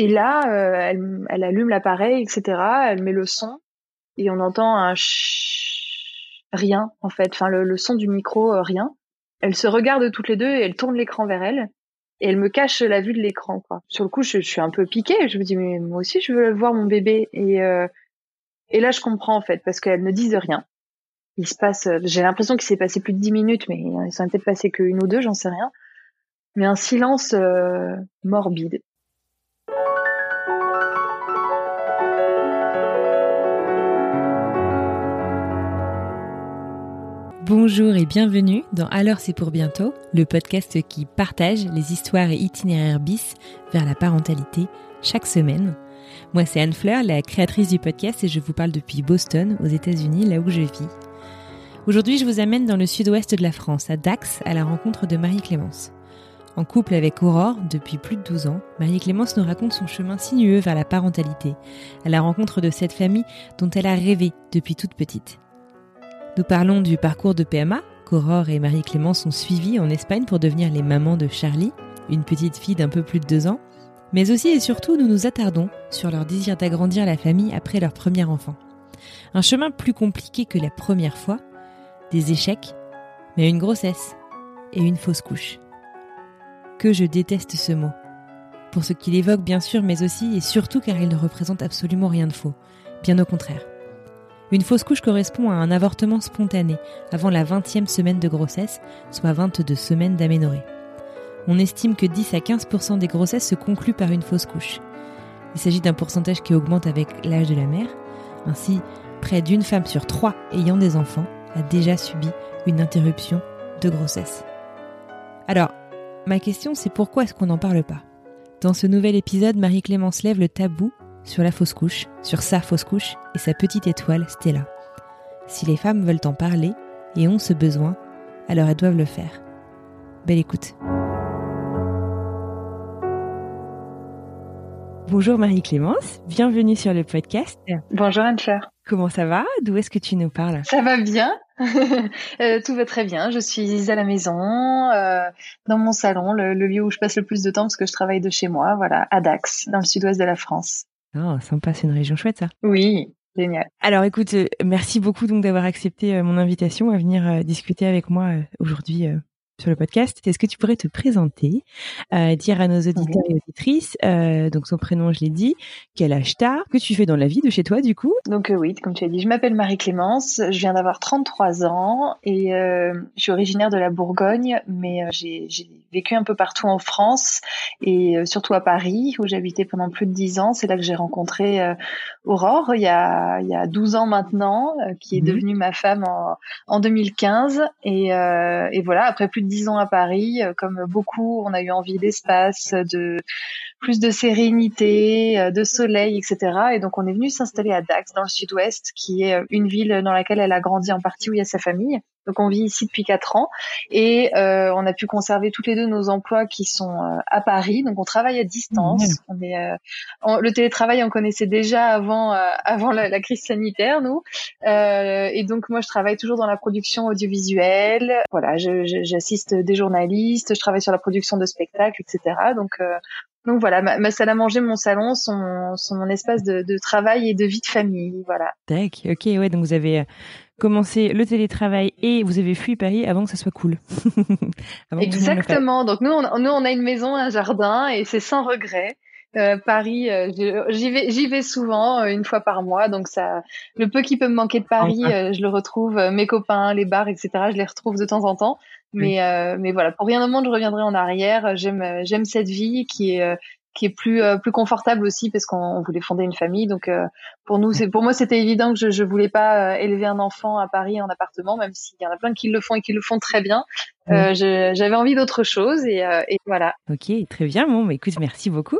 Et là, euh, elle, allume l'appareil, etc. Elle met le son et on entend un rien en fait. Enfin, le, son du micro, euh, rien. Elles se regardent toutes les deux et elles tournent l'écran vers elle et elle me cache la vue de l'écran. Quoi. Sur le coup, je, suis un peu piquée. Je me dis mais moi aussi, je veux voir mon bébé. Et euh, et là, je comprends en fait parce qu'elles ne disent rien. Il se passe, j'ai l'impression qu'il s'est passé plus de dix minutes, mais il s'en est peut-être passé qu'une ou deux, j'en sais rien. Mais un silence morbide. Bonjour et bienvenue dans Alors c'est pour bientôt, le podcast qui partage les histoires et itinéraires bis vers la parentalité chaque semaine. Moi c'est Anne Fleur, la créatrice du podcast et je vous parle depuis Boston, aux États-Unis, là où je vis. Aujourd'hui je vous amène dans le sud-ouest de la France, à Dax, à la rencontre de Marie-Clémence. En couple avec Aurore depuis plus de 12 ans, Marie-Clémence nous raconte son chemin sinueux vers la parentalité, à la rencontre de cette famille dont elle a rêvé depuis toute petite. Nous parlons du parcours de PMA qu'Aurore et Marie-Clémence ont suivi en Espagne pour devenir les mamans de Charlie, une petite fille d'un peu plus de deux ans. Mais aussi et surtout, nous nous attardons sur leur désir d'agrandir la famille après leur premier enfant. Un chemin plus compliqué que la première fois, des échecs, mais une grossesse et une fausse couche. Que je déteste ce mot. Pour ce qu'il évoque bien sûr, mais aussi et surtout car il ne représente absolument rien de faux. Bien au contraire. Une fausse couche correspond à un avortement spontané avant la 20e semaine de grossesse, soit 22 semaines d'aménorrhée. On estime que 10 à 15% des grossesses se concluent par une fausse couche. Il s'agit d'un pourcentage qui augmente avec l'âge de la mère. Ainsi, près d'une femme sur trois ayant des enfants a déjà subi une interruption de grossesse. Alors, ma question c'est pourquoi est-ce qu'on n'en parle pas? Dans ce nouvel épisode, Marie-Clémence lève le tabou sur la fausse couche, sur sa fausse couche et sa petite étoile Stella. Si les femmes veulent en parler et ont ce besoin, alors elles doivent le faire. Belle écoute. Bonjour Marie-Clémence, bienvenue sur le podcast. Bonjour Anne-Fleur. Comment ça va? D'où est-ce que tu nous parles? Ça va bien. euh, tout va très bien. Je suis à la maison, euh, dans mon salon, le, le, lieu où je passe le plus de temps parce que je travaille de chez moi, voilà, à Dax, dans le sud-ouest de la France. Oh, sympa, c'est une région chouette ça. Oui, génial. Alors écoute, euh, merci beaucoup donc d'avoir accepté euh, mon invitation à venir euh, discuter avec moi aujourd'hui sur le podcast. Est-ce que tu pourrais te présenter, euh, dire à nos auditeurs et auditrices, euh, donc son prénom, je l'ai dit, quel âge t'as, que tu fais dans la vie de chez toi du coup Donc euh, oui, comme tu as dit, je m'appelle Marie-Clémence, je viens d'avoir 33 ans et je suis originaire de la Bourgogne, mais j'ai vécu un peu partout en France et surtout à Paris où j'habitais pendant plus de 10 ans. C'est là que j'ai rencontré Aurore il y, a, il y a 12 ans maintenant, qui est mmh. devenue ma femme en, en 2015 et, et voilà, après plus de dix ans à Paris, comme beaucoup, on a eu envie d'espace, de plus de sérénité, euh, de soleil, etc. Et donc on est venu s'installer à Dax, dans le sud-ouest, qui est euh, une ville dans laquelle elle a grandi en partie où il y a sa famille. Donc on vit ici depuis quatre ans et euh, on a pu conserver toutes les deux nos emplois qui sont euh, à Paris. Donc on travaille à distance. Mmh. On est euh, on, le télétravail on connaissait déjà avant euh, avant la, la, crise sanitaire nous. et donc moi je travaille toujours dans la production audiovisuelle. Voilà, j'assiste des journalistes, je travaille sur la production de spectacles, etc. Donc donc voilà, ma, ma, salle à manger, mon salon sont, sont mon espace de, de, travail et de vie de famille. Voilà. Tac, ok, ouais, donc vous avez commencé le télétravail et vous avez fui Paris avant que ça soit cool. Exactement. Donc nous on, nous, on a une maison, un jardin et c'est sans regret. Euh, Paris, euh, j'y vais, j'y vais souvent, euh, une fois par mois. Donc ça, le peu qui peut me manquer de Paris, euh, je le retrouve. mes copains, les bars, etc. Je les retrouve de temps en temps. Mais mais voilà, pour rien au monde, je reviendrai en arrière. J'aime j'aime cette vie qui est qui est plus plus confortable aussi parce qu'on voulait fonder une famille. Donc pour nous, c'est pour moi c'était évident que je je voulais pas euh, élever un enfant à Paris en appartement, même s'il y en a plein qui le font et qui le font très bien. Euh, J'avais envie d'autre chose et, euh, et, voilà. Ok, très bien. Bon, bah, écoute, merci beaucoup.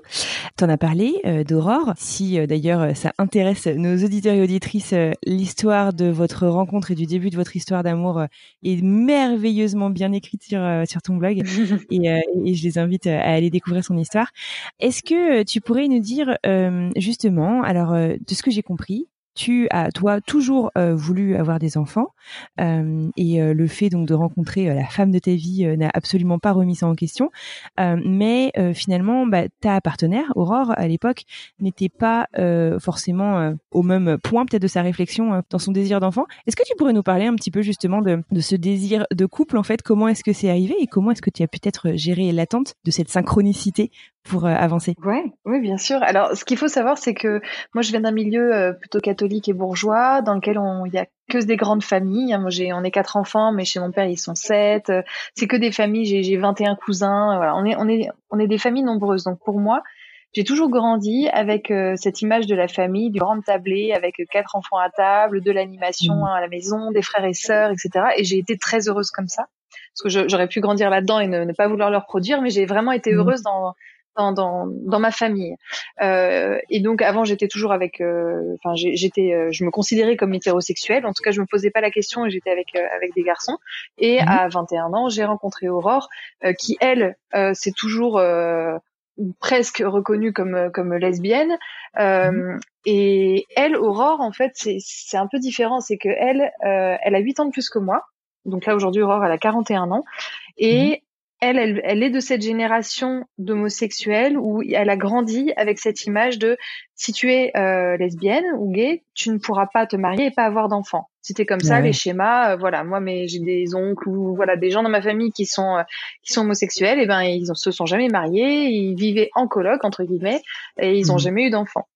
Tu en as parlé euh, d'Aurore. Si d'ailleurs ça intéresse nos auditeurs et auditrices, l'histoire de votre rencontre et du début de votre histoire d'amour est merveilleusement bien écrite sur sur ton blog et, et, je les invite à aller découvrir son histoire. Est-ce que tu pourrais nous dire justement, alors de ce que j'ai compris, tu as toi toujours euh, voulu avoir des enfants euh, et euh, le fait donc de rencontrer la femme de ta vie n'a absolument pas remis ça en question. mais finalement, bah, ta partenaire Aurore à l'époque n'était pas forcément au même point peut-être de sa réflexion dans son désir d'enfant. Est-ce que tu pourrais nous parler un petit peu justement de, de ce désir de couple en fait? Comment est-ce que c'est arrivé et comment est-ce que tu as peut-être géré l'attente de cette synchronicité pour euh, avancer Ouais, oui, bien sûr. Alors, ce qu'il faut savoir, c'est que moi, je viens d'un milieu euh, plutôt catholique et bourgeois, dans lequel on, il y a que des grandes familles. Moi, j'ai, on est quatre enfants, mais chez mon père, ils sont sept. C'est que des familles. J'ai, j'ai 21 cousins. Voilà, on est, on est, on est des familles nombreuses. Donc, pour moi, j'ai toujours grandi avec euh, cette image de la famille, du grand tablé, avec quatre enfants à table, de l'animation mmh. à la maison, des frères et sœurs, etc. Et j'ai été très heureuse comme ça parce que j'aurais pu grandir là-dedans et ne, pas vouloir leur produire, mais j'ai vraiment été mmh. heureuse dans dans, dans, ma famille. Euh, et donc avant j'étais toujours avec, euh, enfin j'étais, euh, je me considérais comme hétérosexuelle. En tout cas je me posais pas la question et j'étais avec avec des garçons. Et mhm. à 21 ans j'ai rencontré Aurore, qui elle c'est toujours presque reconnue comme comme lesbienne. Mhm. Et elle Aurore en fait c'est c'est un peu différent, c'est que elle elle a 8 ans de plus que moi. Donc là aujourd'hui Aurore elle a 41 ans et mhm elle, elle, est de cette génération d'homosexuels où elle a grandi avec cette image de si tu es euh, lesbienne ou gay, tu ne pourras pas te marier et pas avoir d'enfants. C'était comme ça les schémas. Euh, voilà, moi, mais j'ai des oncles ou voilà des gens dans ma famille qui sont euh, qui sont homosexuels. Et ben ils ne se sont jamais mariés, ils vivaient en coloc entre guillemets et ils n'ont mmh. jamais eu d'enfants.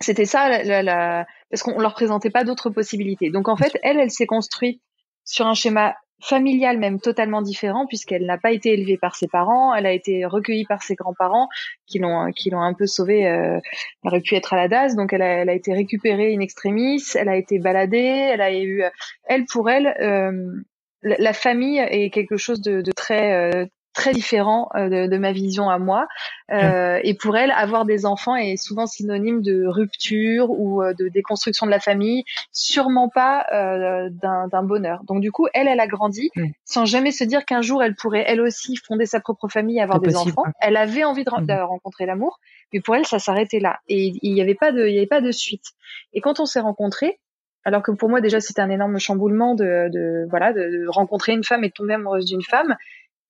C'était ça la, la, parce qu'on leur présentait pas d'autres possibilités. Donc en fait, elle, elle s'est construite sur un schéma familiale même totalement différent puisqu'elle n'a pas été élevée par ses parents, elle a été recueillie par ses grands-parents qui l'ont qui l'ont un peu sauvée. Euh, elle aurait pu être à la DAS, donc elle a, elle a été récupérée in extremis, elle a été baladée, elle a eu, elle pour elle, euh, la, famille est quelque chose de, de très euh, très différent euh, de, de, ma vision à moi. Euh, et pour elle, avoir des enfants est souvent synonyme de rupture ou euh, de déconstruction de la famille, sûrement pas euh, d'un bonheur. Donc du coup, elle, elle a grandi sans jamais se dire qu'un jour, elle pourrait elle aussi fonder sa propre famille, avoir des enfants. Elle avait envie de, de rencontrer l'amour, mais pour elle, ça s'arrêtait là. Et il n'y avait pas de, il y avait pas de suite. Et quand on s'est rencontrés, alors que pour moi déjà c'était un énorme chamboulement de, de voilà de, de, rencontrer une femme et de tomber amoureuse d'une femme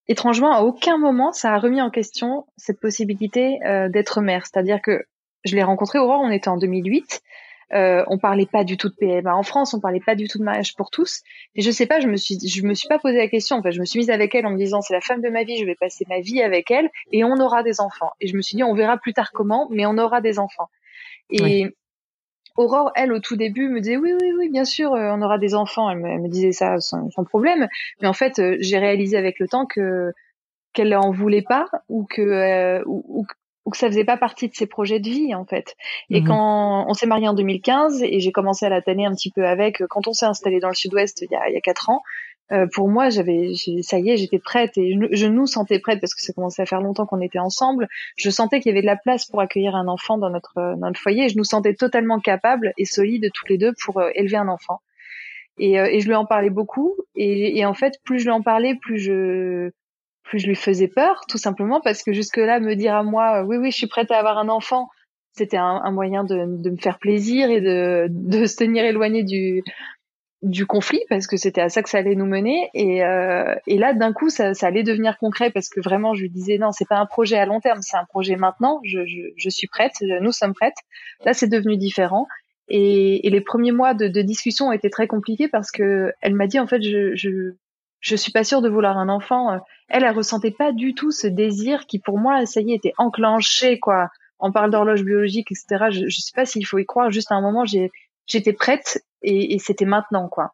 étrangement, à aucun moment, ça a remis en question cette possibilité euh, d'être mère. C'est-à-dire que je l'ai rencontrée, Aurore, on était en 2008. Euh, on parlait pas du tout de PMA en France, on parlait pas du tout de mariage pour tous. Et je sais pas, je me suis, je me suis pas posé la question. En fait, je me suis mise avec elle en me disant c'est la femme de ma vie, je vais passer ma vie avec elle et on aura des enfants. Et je me suis dit on verra plus tard comment, mais on aura des enfants. Et Aurore, elle, au tout début, me disait oui, oui, oui, bien sûr, euh, on aura des enfants. Elle me, disait ça sans, problème. Mais en fait, euh, j'ai réalisé avec le temps que qu'elle en voulait pas ou que euh, ou, que ça faisait pas partie de ses projets de vie en fait. Et mhm. quand on s'est marié en 2015 et j'ai commencé à la tanner un petit peu avec, quand on s'est installé dans le Sud-Ouest il y a, il y a quatre ans, euh, pour moi, j'avais, ça y est, j'étais prête et je, nous sentais prête parce que ça commençait à faire longtemps qu'on était ensemble. Je sentais qu'il y avait de la place pour accueillir un enfant dans notre dans notre foyer. Et je nous sentais totalement capables et solides tous les deux pour euh, élever un enfant. Et, euh, et, je lui en parlais beaucoup. Et, et, en fait, plus je lui en parlais, plus je plus je lui faisais peur, tout simplement parce que jusque là, me dire à moi, oui, oui, je suis prête à avoir un enfant, c'était un, un, moyen de, de, me faire plaisir et de, de se tenir éloigné du du conflit parce que c'était à ça que ça allait nous mener. Et, euh, et là d'un coup ça, ça, allait devenir concret parce que vraiment je lui disais non c'est pas un projet à long terme c'est un projet maintenant. Je, je, je, suis prête nous sommes prêtes. Là c'est devenu différent. Et, et, les premiers mois de, de, discussion ont été très compliqués parce que elle m'a dit en fait je, je je suis pas sûre de vouloir un enfant. Elle elle ressentait pas du tout ce désir qui pour moi ça y est était enclenché quoi. On parle d'horloge biologique etc je, je sais pas s'il faut y croire. Juste à un moment j'ai j'étais prête et, et c'était maintenant quoi.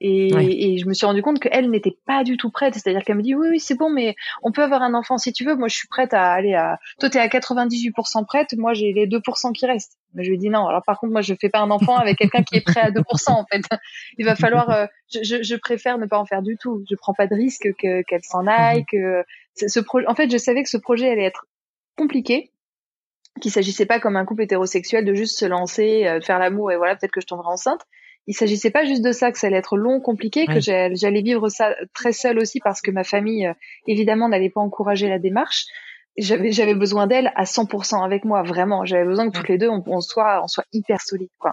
Et, et, je me suis rendu compte qu'elle n'était pas du tout prête. C'est-à-dire qu'elle me dit oui, oui, c'est bon, mais on peut avoir un enfant si tu veux. Moi, je suis prête à aller à. Toi, t'es à 98% prête. Moi, j'ai les 2% qui restent. Mais je lui dis non. Alors par contre, moi, je fais pas un enfant avec quelqu'un qui est prêt à 2%. En fait, il va falloir. Euh, je, je, je, préfère ne pas en faire du tout. Je prends pas de risque que qu'elle s'en aille. Mhm. Que ce projet. En fait, je savais que ce projet allait être compliqué qu'il s'agissait pas comme un couple hétérosexuel de juste se lancer, euh, faire l'amour et voilà, peut-être que je tomberai enceinte. Il s'agissait pas juste de ça, que ça allait être long, compliqué, que j'allais vivre ça très seule aussi parce que ma famille, euh, évidemment, n'allait pas encourager la démarche. J'avais j'avais besoin d'elle à 100% avec moi, vraiment. J'avais besoin que toutes les deux on, on, soit on soit hyper solide, quoi.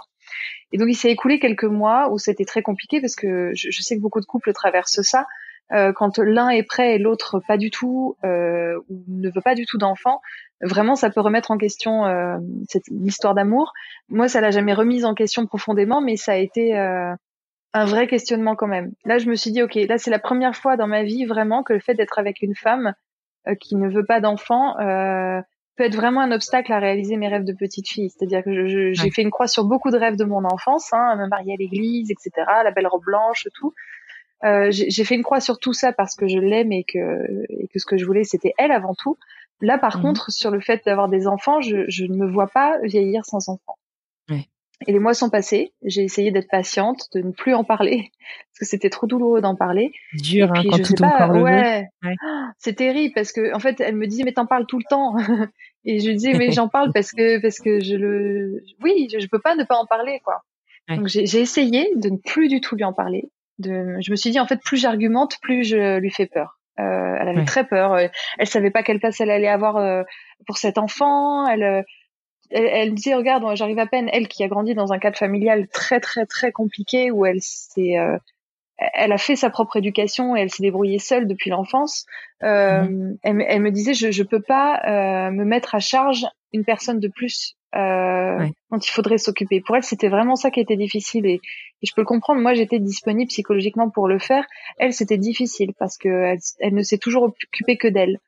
Et donc il s'est écoulé quelques mois où c'était très compliqué parce que je, je sais que beaucoup de couples traversent ça. Euh, quand l'un est prêt et l'autre pas du tout, euh, ou ne veut pas du tout d'enfant, vraiment ça peut remettre en question euh, cette histoire d'amour. Moi, ça l'a jamais remise en question profondément, mais ça a été euh, un vrai questionnement quand même. Là, je me suis dit, ok, là c'est la première fois dans ma vie vraiment que le fait d'être avec une femme euh, qui ne veut pas d'enfant peut être vraiment un obstacle à réaliser mes rêves de petite fille. C'est-à-dire que j'ai fait une croix sur beaucoup de rêves de mon enfance, hein, me marier à l'église, etc., la belle robe blanche, tout. Euh, j'ai fait une croix sur tout ça parce que je l'aime et que, et que ce que je voulais c'était elle avant tout. Là par mhm. contre sur le fait d'avoir des enfants, je, je, ne me vois pas vieillir sans enfants. Et les mois sont passés. J'ai essayé d'être patiente, de ne plus en parler parce que c'était trop douloureux d'en parler. Dur hein, quand je tout sais pas, ouais, ouais. c'est terrible parce que en fait elle me disait mais t'en parles tout le temps et je lui disais mais j'en parle parce que parce que je le oui je, je peux pas ne pas en parler quoi. Donc j'ai essayé de ne plus du tout lui en parler je me suis dit en fait plus j'argumente, plus je lui fais peur. Euh, elle avait très peur. Euh, elle savait pas quelle place elle allait avoir euh, pour cet enfant. Elle, elle, elle disait regarde, j'arrive à peine. Elle qui a grandi dans un cadre familial très très très compliqué où elle s'est elle a fait sa propre éducation et elle s'est débrouillée seule depuis l'enfance. Euh, mmh. elle, elle, me disait je je peux pas me mettre à charge une personne de plus euh, dont il faudrait s'occuper. Pour elle, c'était vraiment ça qui était difficile et, je peux le comprendre. Moi, j'étais disponible psychologiquement pour le faire. Elle, c'était difficile parce que elle, ne s'est toujours occupée que d'elle,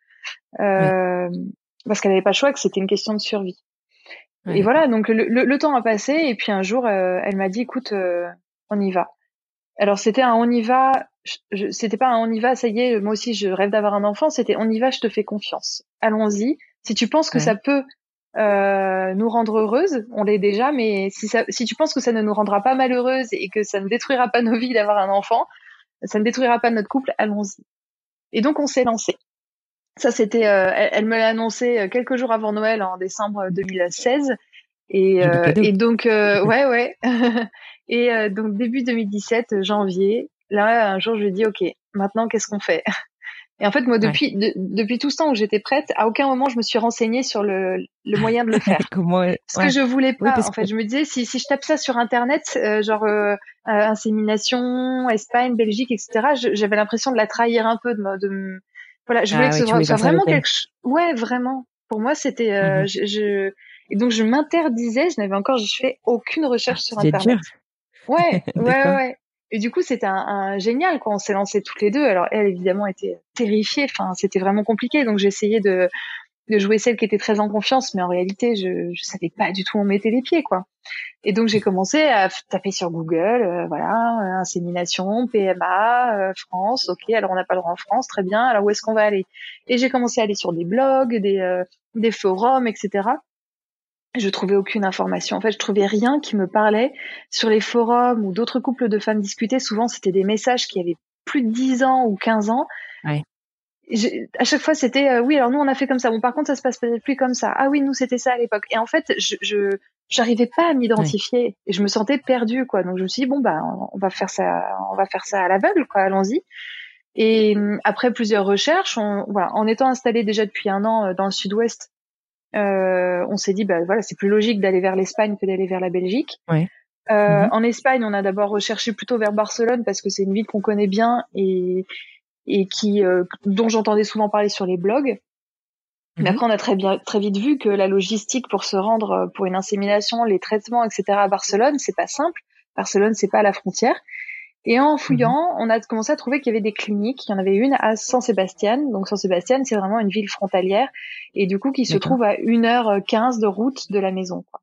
euh, parce qu'elle n'avait pas le choix, que c'était une question de survie. Et voilà, donc le, le, temps a passé et puis un jour, euh, elle m'a dit, écoute, euh, on y va. Alors c'était un on y va, c'était pas un on y va, ça y est, moi aussi je rêve d'avoir un enfant, c'était on y va, je te fais confiance. Allons-y. Si tu penses que ça peut euh, nous rendre heureuses, on l'est déjà, mais si, ça, si tu penses que ça ne nous rendra pas malheureuses et que ça ne détruira pas nos vies d'avoir un enfant, ça ne détruira pas notre couple, allons-y. Et donc on s'est lancé. Ça c'était, euh, elle, me l'a annoncé euh, quelques jours avant Noël en décembre 2016. Et, euh, et donc ouais ouais. et donc début 2017, janvier, là un jour je lui dis ok, maintenant qu'est-ce qu'on fait? Et en fait, moi, depuis depuis tout ce temps où j'étais prête, à aucun moment je me suis renseignée sur le, le moyen de le faire. Comment Parce que je voulais pas. en fait, je me disais si si je tape ça sur internet, euh, genre euh, euh, insémination, Espagne, Belgique, etc. J'avais l'impression de la trahir un peu, de, de voilà. Je voulais ah que ce soit, vraiment quelque chose. Ouais, vraiment. Pour moi, c'était. Euh, mm-hmm. je, je, Et donc je m'interdisais. Je n'avais encore, je fais aucune recherche sur internet. Dur. Ouais, ouais, ouais. Et du coup, c'était un, un, génial quand on s'est lancé toutes les deux. Alors elle, évidemment, était terrifiée. Enfin, c'était vraiment compliqué. Donc j'essayais de, de jouer celle qui était très en confiance, mais en réalité, je, je savais pas du tout où on mettait les pieds, quoi. Et donc j'ai commencé à taper sur Google, euh, voilà, euh, insémination, PMA, euh, France, ok. Alors on n'a pas le droit en France, très bien. Alors où est-ce qu'on va aller? Et j'ai commencé à aller sur des blogs, des, des forums, etc je trouvais aucune information. En fait, je trouvais rien qui me parlait sur les forums ou d'autres couples de femmes discutaient. Souvent, c'était des messages qui avaient plus de 10 ans ou 15 ans. Ouais. À chaque fois, c'était euh, oui. Alors nous, on a fait comme ça. Bon, par contre, ça se passe peut-être plus comme ça. Ah oui, nous, c'était ça à l'époque. Et en fait, je, je j'arrivais pas à m'identifier et je me sentais perdue, quoi. Donc je me suis dit bon bah, on va faire ça, on va faire ça à l'aveugle, quoi. Allons-y. Et hum, après plusieurs recherches, on, voilà, en étant installé déjà depuis un an euh, dans le Sud-Ouest, euh, on s'est dit bah voilà c'est plus logique d'aller vers l'Espagne que d'aller vers la Belgique. Ouais. Euh, mhm. En Espagne, on a d'abord recherché plutôt vers Barcelone parce que c'est une ville qu'on connaît bien et et qui euh, dont j'entendais souvent parler sur les blogs. Mais mhm. après, on a très bien très vite vu que la logistique pour se rendre euh, pour une insémination, les traitements, etc. à Barcelone, c'est pas simple. Barcelone, c'est pas à la frontière. Et en fouillant, mhm. on a commencé à trouver qu'il y avait des cliniques. Il y en avait une à San Sébastien. Donc San Sébastien, c'est vraiment une ville frontalière et du coup qui se trouve à 1h15 de route de la maison. Quoi.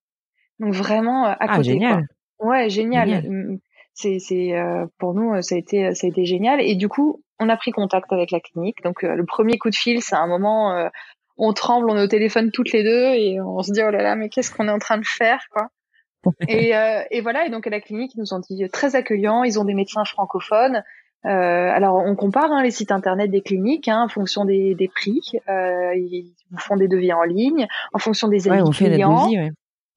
Donc vraiment euh, à ah, côté. Génial. Quoi. Ouais, génial. Mm, c'est c'est euh, pour nous euh, ça a été ça a été génial et du coup on a pris contact avec la clinique. Donc le premier coup de fil, c'est un moment on tremble, on est au téléphone toutes les deux et on se dit oh là là, mais qu'est-ce qu'on est en train de faire quoi? Et, euh, et voilà, et donc à la clinique, ils nous ont dit très accueillants, ils ont des médecins francophones. Euh, alors on compare hein, les sites internet des cliniques hein, en fonction des, des prix. Euh, ils font des devis en ligne, en fonction des avis ouais, clients. ouais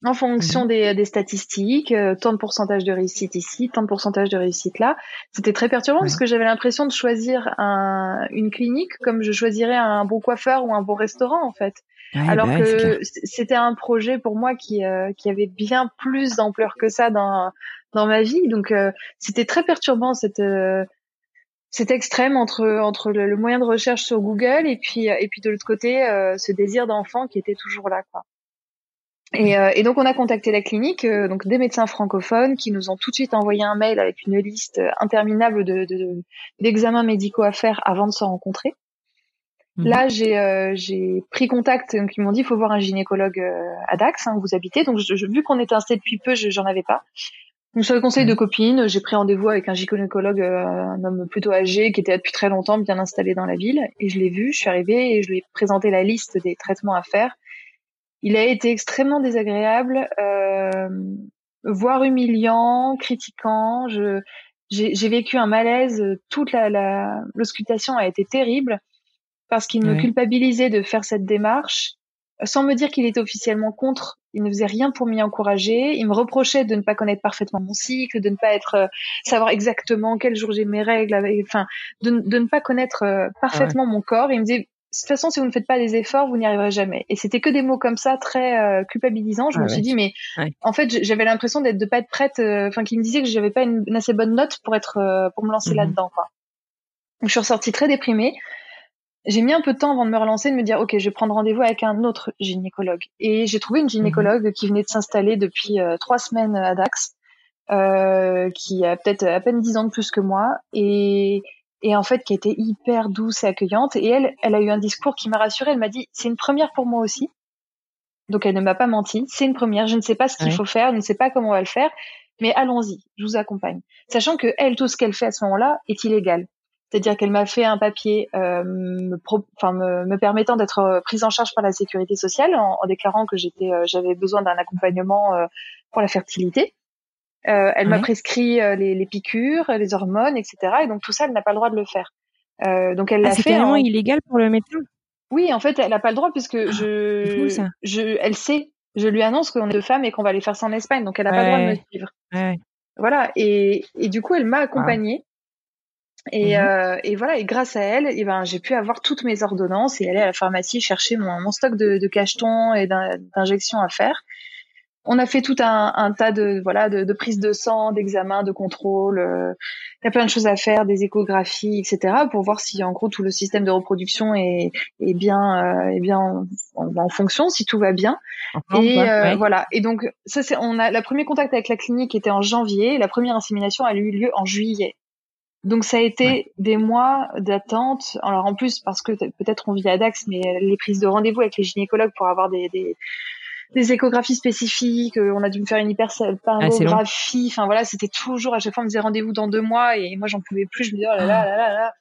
en fonction mhm. des, des, statistiques, euh, tant de pourcentage de réussite ici, tant de pourcentage de réussite là. C'était très perturbant parce que j'avais l'impression de choisir un, une clinique comme je choisirais un bon coiffeur ou un bon restaurant en fait. Alors bah que c'était un projet pour moi qui, euh, qui avait bien plus d'ampleur que ça dans, dans ma vie. Donc euh, c'était très perturbant cette cet extrême entre entre le, le, moyen de recherche sur Google et puis et puis de l'autre côté ce désir d'enfant qui était toujours là quoi. Et, euh, et, donc on a contacté la clinique, euh, donc des médecins francophones qui nous ont tout de suite envoyé un mail avec une liste interminable de, d'examens médicaux à faire avant de se rencontrer. Mhm. Là, j'ai, euh, pris contact, donc ils m'ont dit il faut voir un gynécologue à Dax, hein, où vous habitez. Donc je, vu qu'on était installé depuis peu, je, j'en avais pas. Donc sur le conseil de mhm. copines, j'ai pris rendez-vous avec un gynécologue, un homme plutôt âgé qui était là depuis très longtemps, bien installé dans la ville. Et je l'ai vu, je suis arrivée et je lui ai présenté la liste des traitements à faire il a été extrêmement désagréable, euh, voire humiliant, critiquant. Je, j'ai, vécu un malaise. Toute la, la l'auscultation a été terrible parce qu'il me culpabilisait de faire cette démarche sans me dire qu'il était officiellement contre. Il ne faisait rien pour m'y encourager. Il me reprochait de ne pas connaître parfaitement mon cycle, de ne pas être euh, savoir exactement quel jour j'ai mes règles, enfin de, de, ne pas connaître euh, parfaitement mon corps. Il me disait de toute façon, si vous ne faites pas des efforts, vous n'y arriverez jamais. Et c'était que des mots comme ça, très euh, culpabilisants. Je me suis dit, mais en fait, j'avais l'impression d'être de pas être prête. Euh, enfin, qu'il me disait que j'avais pas une, assez bonne note pour être euh, pour me lancer mhm. là-dedans. Quoi. Donc, je suis ressortie très déprimée. J'ai mis un peu de temps avant de me relancer, de me dire, ok, je vais prendre rendez-vous avec un autre gynécologue. Et j'ai trouvé une gynécologue qui venait de s'installer depuis trois semaines à Dax, qui a peut-être à peine dix ans de plus que moi, et et en fait qui était hyper douce et accueillante. Et elle, elle a eu un discours qui m'a rassurée. Elle m'a dit c'est une première pour moi aussi. Donc elle ne m'a pas menti. C'est une première. Je ne sais pas ce qu'il faut faire, je ne sais pas comment on va le faire, mais allons-y. Je vous accompagne. Sachant que elle, tout ce qu'elle fait à ce moment-là est illégal. C'est-à-dire qu'elle m'a fait un papier euh, me, me, me, permettant d'être euh, prise en charge par la sécurité sociale en, en déclarant que j'étais, euh, j'avais besoin d'un accompagnement pour la fertilité. Euh, elle m'a prescrit euh, les, les, piqûres, les hormones, etc. Et donc tout ça, elle n'a pas le droit de le faire. Euh, donc elle ah, l'a fait. C'est carrément illégal pour le médecin? Oui, en fait, elle n'a pas le droit puisque ah, je, je, elle sait. Je lui annonce qu'on est deux femmes et qu'on va aller faire ça en Espagne, donc elle n'a pas le droit de me suivre. Ouais. Voilà. Et, et du coup, elle m'a accompagnée. Et, mhm. euh, et, voilà, et grâce à elle, et eh ben, j'ai pu avoir toutes mes ordonnances et aller à la pharmacie chercher mon, mon stock de, de cachetons et d'injections à faire on a fait tout un, un tas de voilà de, de prise de sang, d'examens, de contrôle. Euh, il y a plein de choses à faire, des échographies, etc. pour voir si en gros tout le système de reproduction est, est bien euh, est bien en, fonction, si tout va bien. et euh, voilà. Et donc ça c'est on a la premier contact avec la clinique était en janvier, la première insémination a eu lieu en juillet. Donc ça a été des mois d'attente. Alors en plus parce que peut-être on vit à Dax, mais les prises de rendez-vous avec les gynécologues pour avoir des, des des échographies spécifiques, euh, on a dû me faire une hyperpalmographie. enfin voilà, c'était toujours à chaque fois on me disait rendez-vous dans deux mois et moi j'en pouvais plus. Je me disais oh là là là là là,